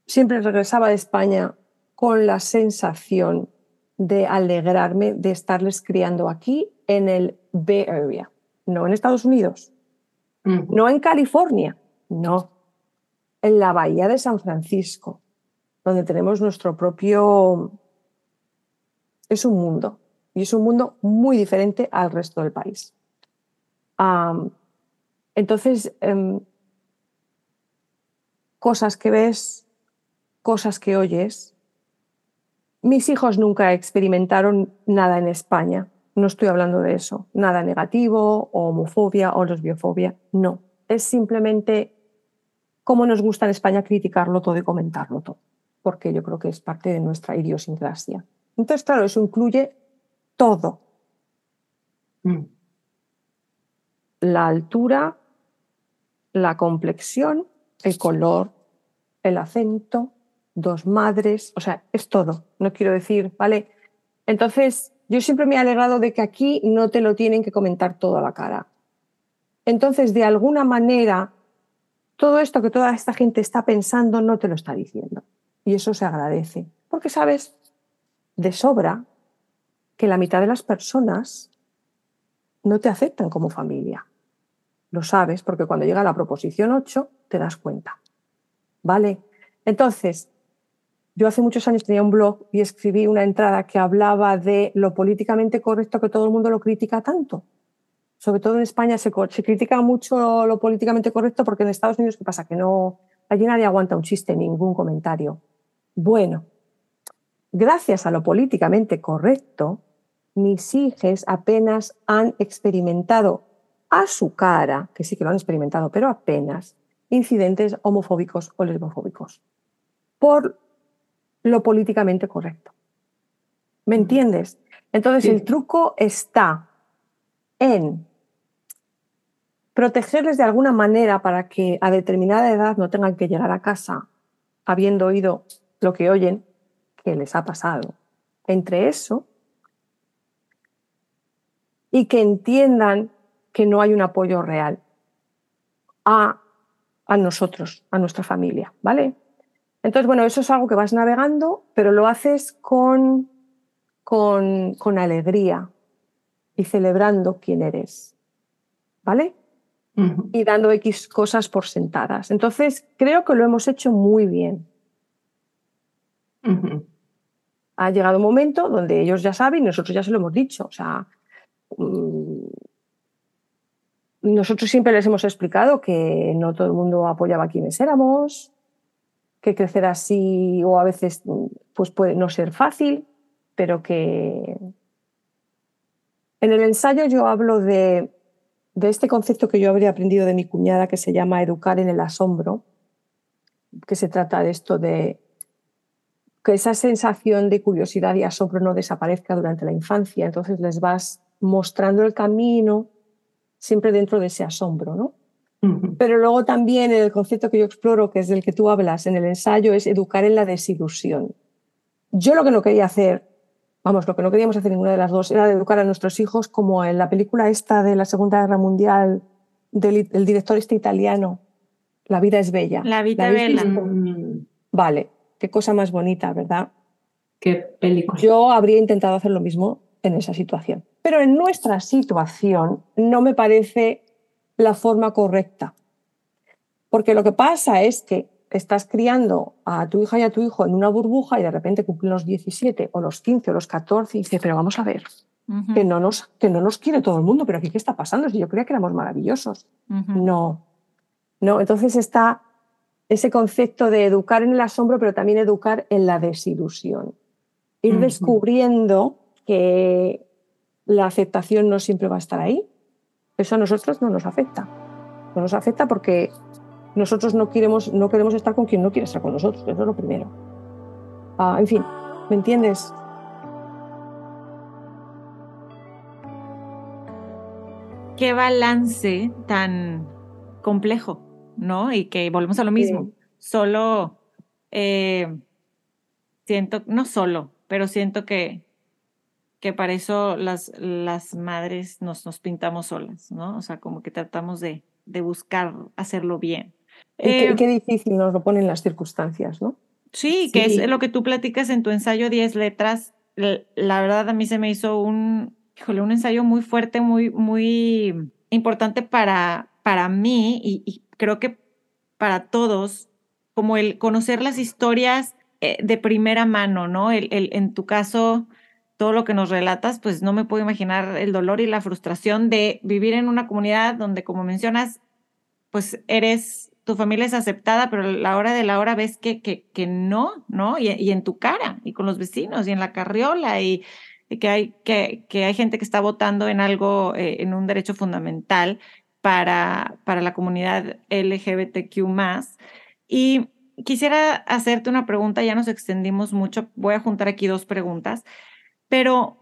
siempre regresaba de España con la sensación de alegrarme de estarles criando aquí en el Bay Area, no en Estados Unidos, no en California, no, en la bahía de San Francisco, donde tenemos nuestro propio... Es un mundo, y es un mundo muy diferente al resto del país. Entonces, em, cosas que ves, cosas que oyes. Mis hijos nunca experimentaron nada en España. No estoy hablando de eso. Nada negativo, o homofobia, o lesbiofobia. No. Es simplemente cómo nos gusta en España criticarlo todo y comentarlo todo. Porque yo creo que es parte de nuestra idiosincrasia. Entonces, claro, eso incluye todo. Mm. La altura, la complexión, el color, el acento, dos madres, o sea, es todo. No quiero decir, ¿vale? Entonces, yo siempre me he alegrado de que aquí no te lo tienen que comentar toda la cara. Entonces, de alguna manera, todo esto que toda esta gente está pensando no te lo está diciendo. Y eso se agradece. Porque sabes de sobra que la mitad de las personas no te aceptan como familia. Lo sabes porque cuando llega la proposición 8 te das cuenta. ¿Vale? Entonces, yo hace muchos años tenía un blog y escribí una entrada que hablaba de lo políticamente correcto que todo el mundo lo critica tanto. Sobre todo en España se, critica mucho lo políticamente correcto porque en Estados Unidos, ¿qué pasa? Que no, allí nadie aguanta un chiste, ningún comentario. Bueno, gracias a lo políticamente correcto, mis hijos apenas han experimentado a su cara, que sí que lo han experimentado, pero apenas, incidentes homofóbicos o lesbofóbicos, por lo políticamente correcto. ¿Me entiendes? Entonces el truco está en protegerles de alguna manera para que a determinada edad no tengan que llegar a casa habiendo oído lo que oyen que les ha pasado. Entre eso y que entiendan que no hay un apoyo real a, nosotros, a nuestra familia, ¿vale? Entonces, bueno, eso es algo que vas navegando, pero lo haces con, con, con alegría y celebrando quién eres, ¿vale? Y dando X cosas por sentadas. Entonces, creo que lo hemos hecho muy bien. Ha llegado un momento donde ellos ya saben y nosotros ya se lo hemos dicho. O sea, nosotros siempre les hemos explicado que no todo el mundo apoyaba a quienes éramos, que crecer así o a veces pues puede no ser fácil, pero que en el ensayo yo hablo de este concepto que yo habría aprendido de mi cuñada que se llama educar en el asombro, que se trata de esto de que esa sensación de curiosidad y asombro no desaparezca durante la infancia, entonces les vas mostrando el camino siempre dentro de ese asombro, ¿no? Pero luego también el concepto que yo exploro, que es del que tú hablas en el ensayo, es educar en la desilusión. Yo lo que no quería hacer, vamos, lo que no queríamos hacer ninguna de las dos, era educar a nuestros hijos como en la película esta de la Segunda Guerra Mundial del, director este italiano, La vida es bella. La vida bella. Vale, qué cosa más bonita, ¿verdad? Qué película. Yo habría intentado hacer lo mismo en esa situación. Pero en nuestra situación no me parece la forma correcta. Porque lo que pasa es que estás criando a tu hija y a tu hijo en una burbuja y de repente cumplen los 17 o los 15 o los 14 y dices, pero vamos a ver, que, no nos, que no nos quiere todo el mundo, pero aquí qué está pasando, si yo creía que éramos maravillosos. No, no, entonces está ese concepto de educar en el asombro, pero también educar en la desilusión. Ir descubriendo que la aceptación no siempre va a estar ahí. Eso a nosotros no nos afecta. No nos afecta porque nosotros no queremos, no queremos estar con quien no quiere estar con nosotros. Eso es lo primero. Ah, en fin, ¿me entiendes? Qué balance tan complejo, ¿no? Y que volvemos a lo mismo. Solo eh, siento, no solo, pero siento que, que para eso las, las madres nos, nos pintamos solas, ¿no? O sea, como que tratamos de, de buscar hacerlo bien. Y, qué, qué, difícil nos lo ponen las circunstancias, ¿no? Sí, sí, que es lo que tú platicas en tu ensayo 10 letras. La verdad a mí se me hizo un, híjole, un ensayo muy fuerte, muy, muy importante para, para mí y, y creo que para todos, como el conocer las historias eh, de primera mano, ¿no? El, el, en tu caso, todo lo que nos relatas, pues no me puedo imaginar el dolor y la frustración de vivir en una comunidad donde, como mencionas, pues eres, tu familia es aceptada, pero a la hora de la hora ves que, que, que no, ¿no? Y, en tu cara, y con los vecinos, y en la carriola, y, y que, hay, que, que, hay gente que está votando en algo, eh, en un derecho fundamental para, para la comunidad LGBTQ. Y quisiera hacerte una pregunta, ya nos extendimos mucho, voy a juntar aquí dos preguntas, pero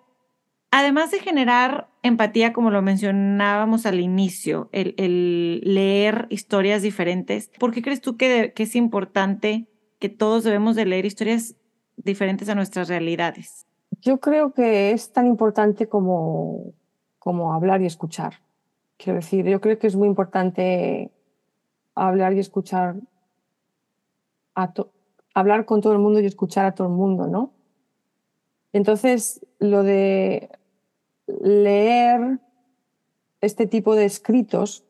además de generar empatía, como lo mencionábamos al inicio, el, leer historias diferentes, ¿por qué crees tú que, que, es importante que todos debemos de leer historias diferentes a nuestras realidades? Yo creo que es tan importante como, como hablar y escuchar. Quiero decir, yo creo que es muy importante hablar y escuchar, a hablar con todo el mundo y escuchar a todo el mundo, ¿no? Entonces, lo de leer este tipo de escritos,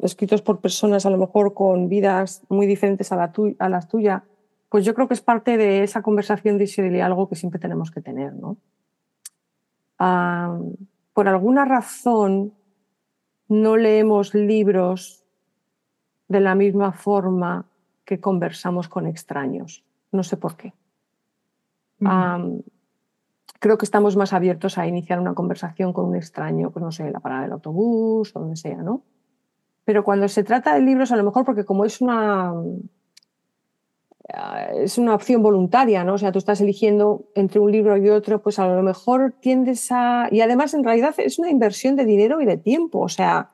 escritos por personas a lo mejor con vidas muy diferentes a, la a las tuyas, pues yo creo que es parte de esa conversación de algo que siempre tenemos que tener. ¿no? Ah, por alguna razón no leemos libros de la misma forma que conversamos con extraños. No sé por qué. Mm. Creo que estamos más abiertos a iniciar una conversación con un extraño, pues no sé, la parada del autobús o donde sea, ¿no? Pero cuando se trata de libros, a lo mejor porque como es una es una opción voluntaria, ¿no? O sea, tú estás eligiendo entre un libro y otro, pues a lo mejor tiendes a... Y además, en realidad, es una inversión de dinero y de tiempo. O sea,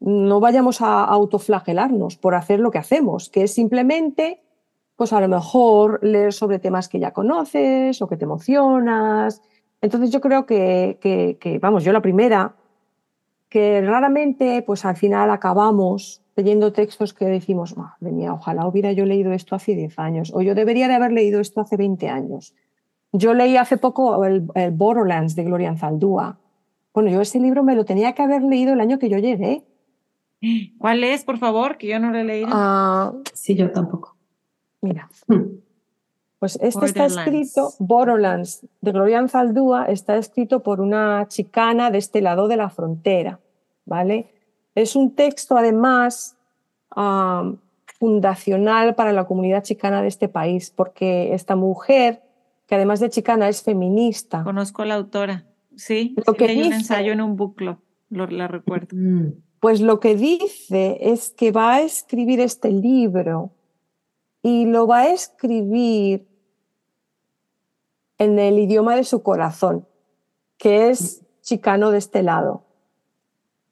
no vayamos a autoflagelarnos por hacer lo que hacemos, que es simplemente pues a lo mejor leer sobre temas que ya conoces o que te emocionas. Entonces yo creo que, que, que vamos, yo la primera, que raramente pues al final acabamos leyendo textos que decimos, madre mía, ojalá hubiera yo leído esto hace 10 años, o yo debería de haber leído esto hace 20 años. Yo leí hace poco el, el Borderlands de Gloria Anzaldúa. Bueno, yo ese libro me lo tenía que haber leído el año que yo llegué. ¿Cuál es, por favor? Que yo no lo he leído. Uh, sí, yo tampoco. Mira. (clears throat) Pues este está escrito, Borderlands, de Gloria Anzaldúa, está escrito por una chicana de este lado de la frontera, ¿vale? Es un texto, además, um, fundacional para la comunidad chicana de este país, porque esta mujer, que además de chicana es feminista. Conozco a la autora, sí, lo sí, que dice, un ensayo en un buclo, lo, la recuerdo. Mm. Pues lo que dice es que va a escribir este libro y lo va a escribir en el idioma de su corazón, que es chicano de este lado.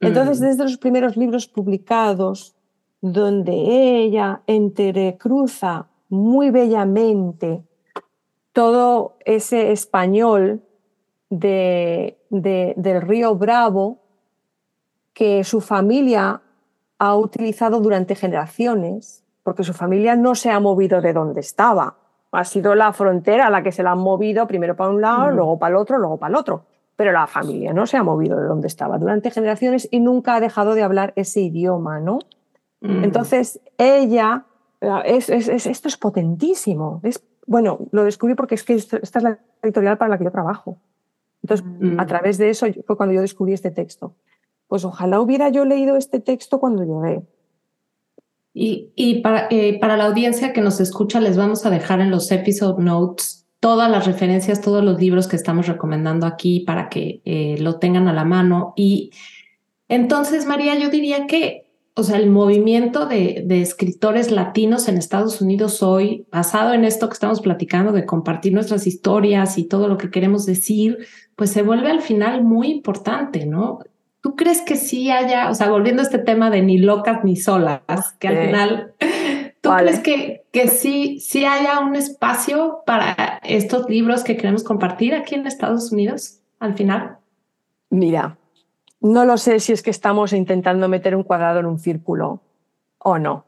Entonces, mm. desde los primeros libros publicados, donde ella entrecruza muy bellamente todo ese español de, de, del río Bravo que su familia ha utilizado durante generaciones, porque su familia no se ha movido de donde estaba. Ha sido la frontera a la que se la han movido primero para un lado, mm. luego para el otro, luego para el otro. Pero la familia no se ha movido de donde estaba durante generaciones y nunca ha dejado de hablar ese idioma, ¿no? Mm. Entonces, ella, es, es, es, esto es potentísimo. Es, bueno, lo descubrí porque es que esta es la editorial para la que yo trabajo. Entonces, mm. a través de eso fue cuando yo descubrí este texto. Pues ojalá hubiera yo leído este texto cuando llegué y, eh, para la audiencia que nos escucha, les vamos a dejar en los episode notes todas las referencias, todos los libros que estamos recomendando aquí para que eh, lo tengan a la mano. Y entonces, María, yo diría que, o sea, el movimiento de escritores latinos en Estados Unidos hoy, basado en esto que estamos platicando, de compartir nuestras historias y todo lo que queremos decir, pues se vuelve al final muy importante, ¿no? ¿Tú crees que sí haya, o sea, volviendo a este tema de ni locas ni solas, que al final ¿Tú crees que, que sí, sí haya un espacio para estos libros que queremos compartir aquí en Estados Unidos al final? Mira, no lo sé si es que estamos intentando meter un cuadrado en un círculo o no,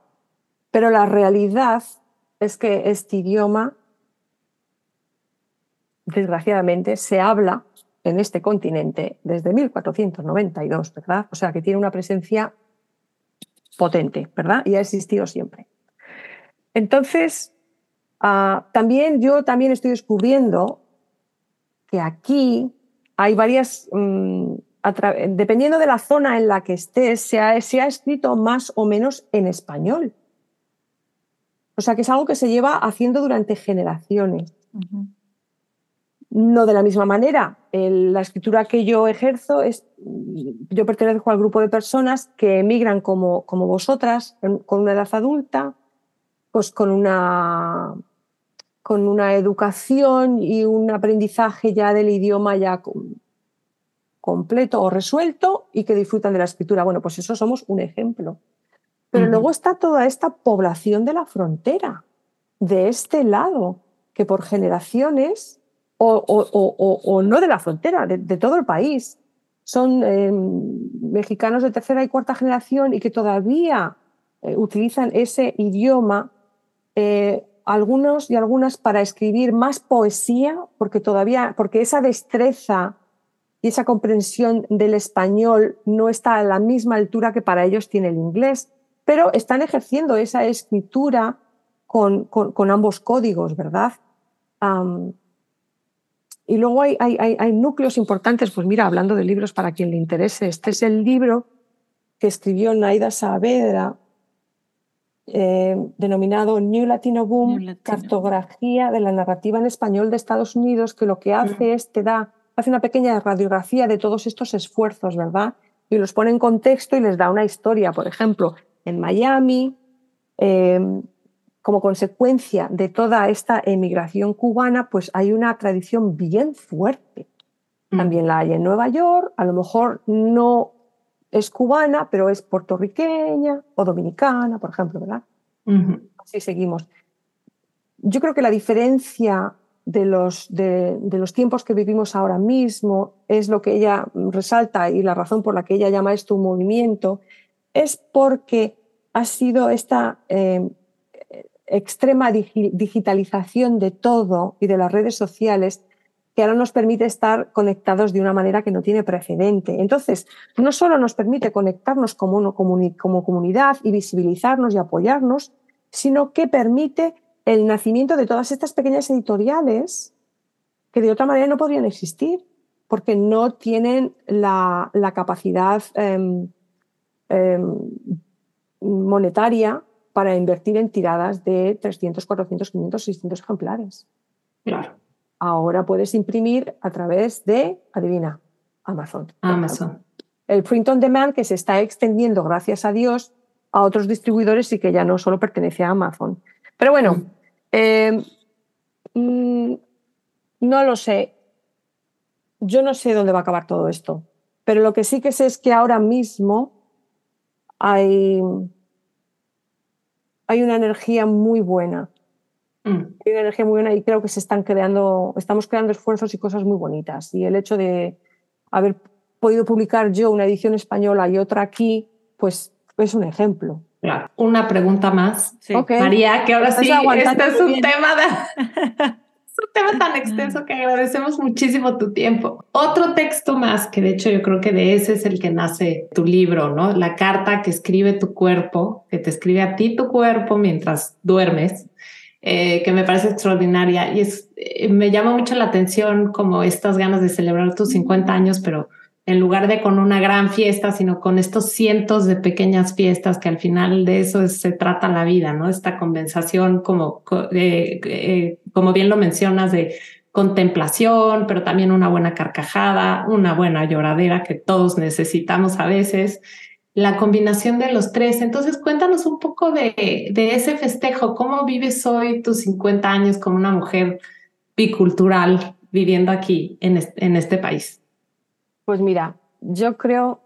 pero la realidad es que este idioma, desgraciadamente, se habla en este continente desde 1492, ¿verdad? O sea, que tiene una presencia potente, ¿verdad? Y ha existido siempre. Entonces, ah, también yo también estoy descubriendo que aquí hay varias, mm, dependiendo de la zona en la que estés, se ha, escrito más o menos en español. O sea, que es algo que se lleva haciendo durante generaciones. No de la misma manera. la escritura que yo ejerzo es, yo pertenezco al grupo de personas que emigran como, como vosotras, con una edad adulta, pues con una, con una educación y un aprendizaje ya del idioma ya completo o resuelto y que disfrutan de la escritura. Bueno, pues eso somos un ejemplo. Pero luego está toda esta población de la frontera, de este lado, que por generaciones o, no de la frontera, de, todo el país. Son em, mexicanos de tercera y cuarta generación y que todavía eh, utilizan ese idioma, eh, algunos y algunas para escribir más poesía, porque todavía, porque esa destreza y esa comprensión del español no está a la misma altura que para ellos tiene el inglés, pero están ejerciendo esa escritura con, con, ambos códigos, ¿verdad? Y luego hay, hay, núcleos importantes, pues mira, hablando de libros para quien le interese, este es el libro que escribió Naida Saavedra, eh, denominado New Latino Boom, cartografía de la narrativa en español de Estados Unidos, que lo que hace es te da, hace una pequeña radiografía de todos estos esfuerzos, ¿verdad? Y los pone en contexto y les da una historia, por ejemplo, en Miami, eh, como consecuencia de toda esta emigración cubana, pues hay una tradición bien fuerte. Mm. También la hay en Nueva York, a lo mejor no es cubana, pero es puertorriqueña o dominicana, por ejemplo, ¿verdad? Así seguimos. Yo creo que la diferencia de los, de, de los tiempos que vivimos ahora mismo es lo que ella resalta y la razón por la que ella llama esto un movimiento, es porque ha sido esta eh, extrema digitalización de todo y de las redes sociales que ahora nos permite estar conectados de una manera que no tiene precedente. Entonces, no solo nos permite conectarnos como, comunidad y visibilizarnos y apoyarnos, sino que permite el nacimiento de todas estas pequeñas editoriales que de otra manera no podrían existir, porque no tienen la, capacidad em, em, monetaria para invertir en tiradas de 300, 400, 500, 600 ejemplares. Claro. Ahora puedes imprimir a través de, adivina, Amazon. Amazon. El print on demand que se está extendiendo, gracias a Dios, a otros distribuidores y que ya no solo pertenece a Amazon. Pero bueno, mm. Eh, mm, no lo sé. Yo no sé dónde va a acabar todo esto. Pero lo que sí que sé es que ahora mismo hay hay una energía muy buena. Mm. Hay una energía muy buena y creo que se están creando, estamos creando esfuerzos y cosas muy bonitas. Y el hecho de haber podido publicar yo una edición española y otra aquí, pues es un ejemplo. Claro. Una pregunta más. María, que ahora sí, este es un tema de... (laughs) un tema tan extenso que agradecemos muchísimo tu tiempo. Otro texto más, que de hecho yo creo que de ese es el que nace tu libro, ¿no? La carta que escribe tu cuerpo, que te escribe a ti tu cuerpo mientras duermes, eh, que me parece extraordinaria. Y es, eh, me llama mucho la atención como estas ganas de celebrar tus 50 años, pero en lugar de con una gran fiesta, sino con estos cientos de pequeñas fiestas que al final de eso se trata la vida, ¿no? Esta conversación como, eh, eh, como bien lo mencionas, de contemplación, pero también una buena carcajada, una buena lloradera que todos necesitamos a veces, la combinación de los tres. Entonces, cuéntanos un poco de, de ese festejo, cómo vives hoy tus 50 años como una mujer bicultural viviendo aquí en en este país. Pues mira, yo creo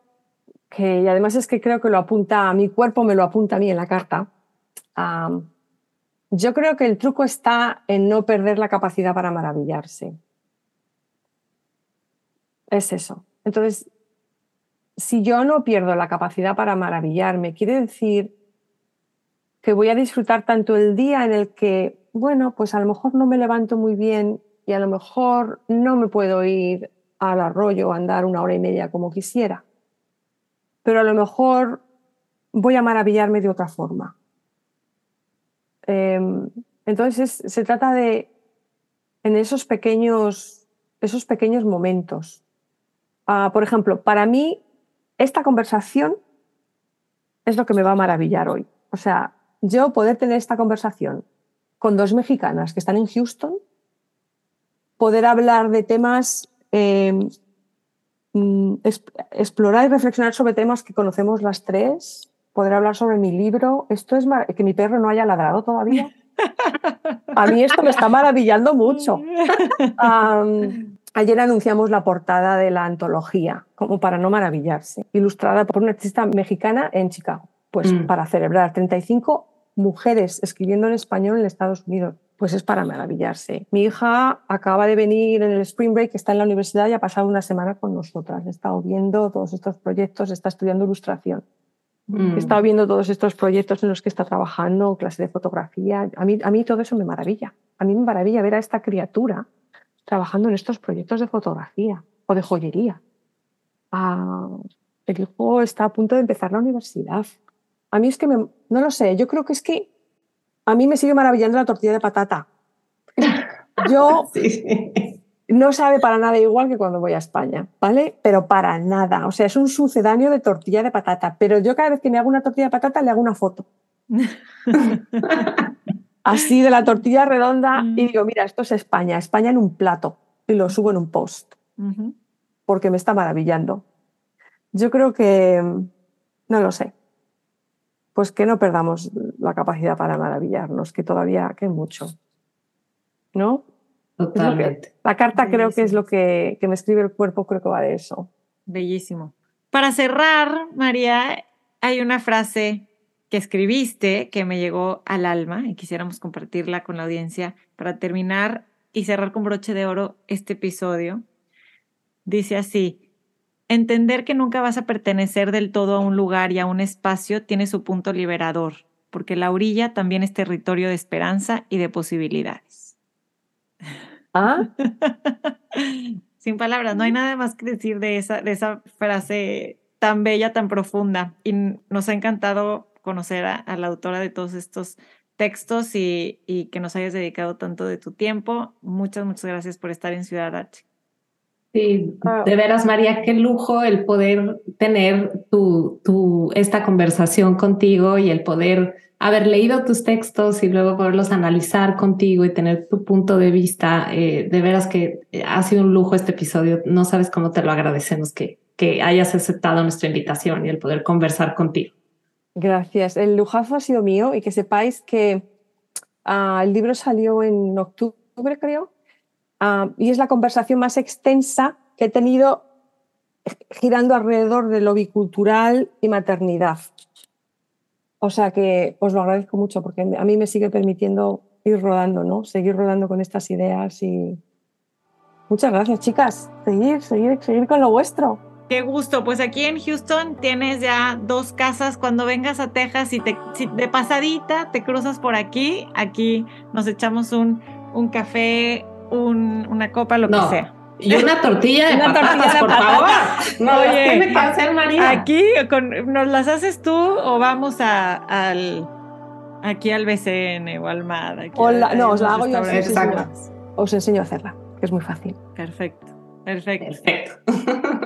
que, y además es que creo que lo apunta, mi cuerpo me lo apunta a mí en la carta, Yo creo que el truco está en no perder la capacidad para maravillarse. Es eso. Entonces, si yo no pierdo la capacidad para maravillarme, quiere decir que voy a disfrutar tanto el día en el que, bueno, pues a lo mejor no me levanto muy bien y a lo mejor no me puedo ir al arroyo a andar una hora y media como quisiera, pero a lo mejor voy a maravillarme de otra forma. Em, entonces se trata de, en esos pequeños, esos pequeños momentos. Ah, por ejemplo, para mí esta conversación es lo que me va a maravillar hoy. O sea, yo poder tener esta conversación con dos mexicanas que están en Houston, poder hablar de temas, em, mm, explorar y reflexionar sobre temas que conocemos las tres, poder hablar sobre mi libro. Esto es que mi perro no haya ladrado todavía. A mí esto me está maravillando mucho. Ayer anunciamos la portada de la antología, como para no maravillarse, ilustrada por una artista mexicana en Chicago, pues mm. para celebrar 35 mujeres escribiendo en español en Estados Unidos. Pues es para maravillarse. Mi hija acaba de venir en el Spring Break, está en la universidad y ha pasado una semana con nosotras. He estado viendo todos estos proyectos, está estudiando ilustración. Mm. He estado viendo todos estos proyectos en los que está trabajando, clase de fotografía. A mí, a mí todo eso me maravilla. A mí me maravilla ver a esta criatura trabajando en estos proyectos de fotografía o de joyería. Ah, el hijo está a punto de empezar la universidad. A mí es que no lo sé, yo creo que es que a mí me sigue maravillando la tortilla de patata. (laughs) Yo no sabe para nada igual que cuando voy a España, ¿vale? Pero para nada. O sea, es un sucedáneo de tortilla de patata. Pero yo cada vez que me hago una tortilla de patata le hago una foto. (laughs) así de la tortilla redonda y mm. digo, mira, esto es España, España en un plato y lo subo en un post porque me está maravillando. Yo creo que, no lo sé, pues que no perdamos la capacidad para maravillarnos, que todavía que mucho, ¿no? Totalmente. la carta creo que es lo que, que me escribe el cuerpo, creo que va de eso. Bellísimo. Para cerrar, María, hay una frase que escribiste que me llegó al alma y quisiéramos compartirla con la audiencia para terminar y cerrar con broche de oro este episodio. Dice así, entender que nunca vas a pertenecer del todo a un lugar y a un espacio tiene su punto liberador, porque la orilla también es territorio de esperanza y de posibilidades. ¿Ah? (laughs) Sin palabras, no hay nada más que decir de esa, de esa frase tan bella, tan profunda. Y nos ha encantado conocer a, la autora de todos estos textos y, que nos hayas dedicado tanto de tu tiempo. Muchas, muchas gracias por estar en Ciudad H. Sí, ah. de veras, María, qué lujo el poder tener tu, tu, esta conversación contigo y el poder haber leído tus textos y luego poderlos analizar contigo y tener tu punto de vista. Eh, de veras que ha sido un lujo este episodio. No sabes cómo te lo agradecemos que, que hayas aceptado nuestra invitación y el poder conversar contigo. Gracias. El lujazo ha sido mío y que sepáis que ah, el libro salió en octubre, creo, ah, y es la conversación más extensa que he tenido girando alrededor de lo bicultural y maternidad. O sea que os lo agradezco mucho porque a mí me sigue permitiendo ir rodando, ¿no? Seguir rodando con estas ideas y muchas gracias, chicas. Seguir, seguir, seguir con lo vuestro. Qué gusto, pues aquí en Houston tienes ya dos casas. Cuando vengas a Texas y, te, de pasadita te cruzas por aquí, aquí nos echamos un, un café, un, una copa, lo que sea. Y una tortilla de (laughs) patatas, por favor. No, Oye, me hacer, María? Aquí, ¿nos las haces tú o vamos a, al, aquí al BCN o al MAD? no, os la hago yo. Os enseño a hacerla, que es muy fácil. Perfecto, perfecto. Perfecto. (laughs)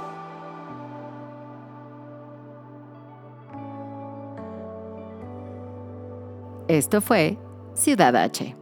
Esto fue Ciudad H.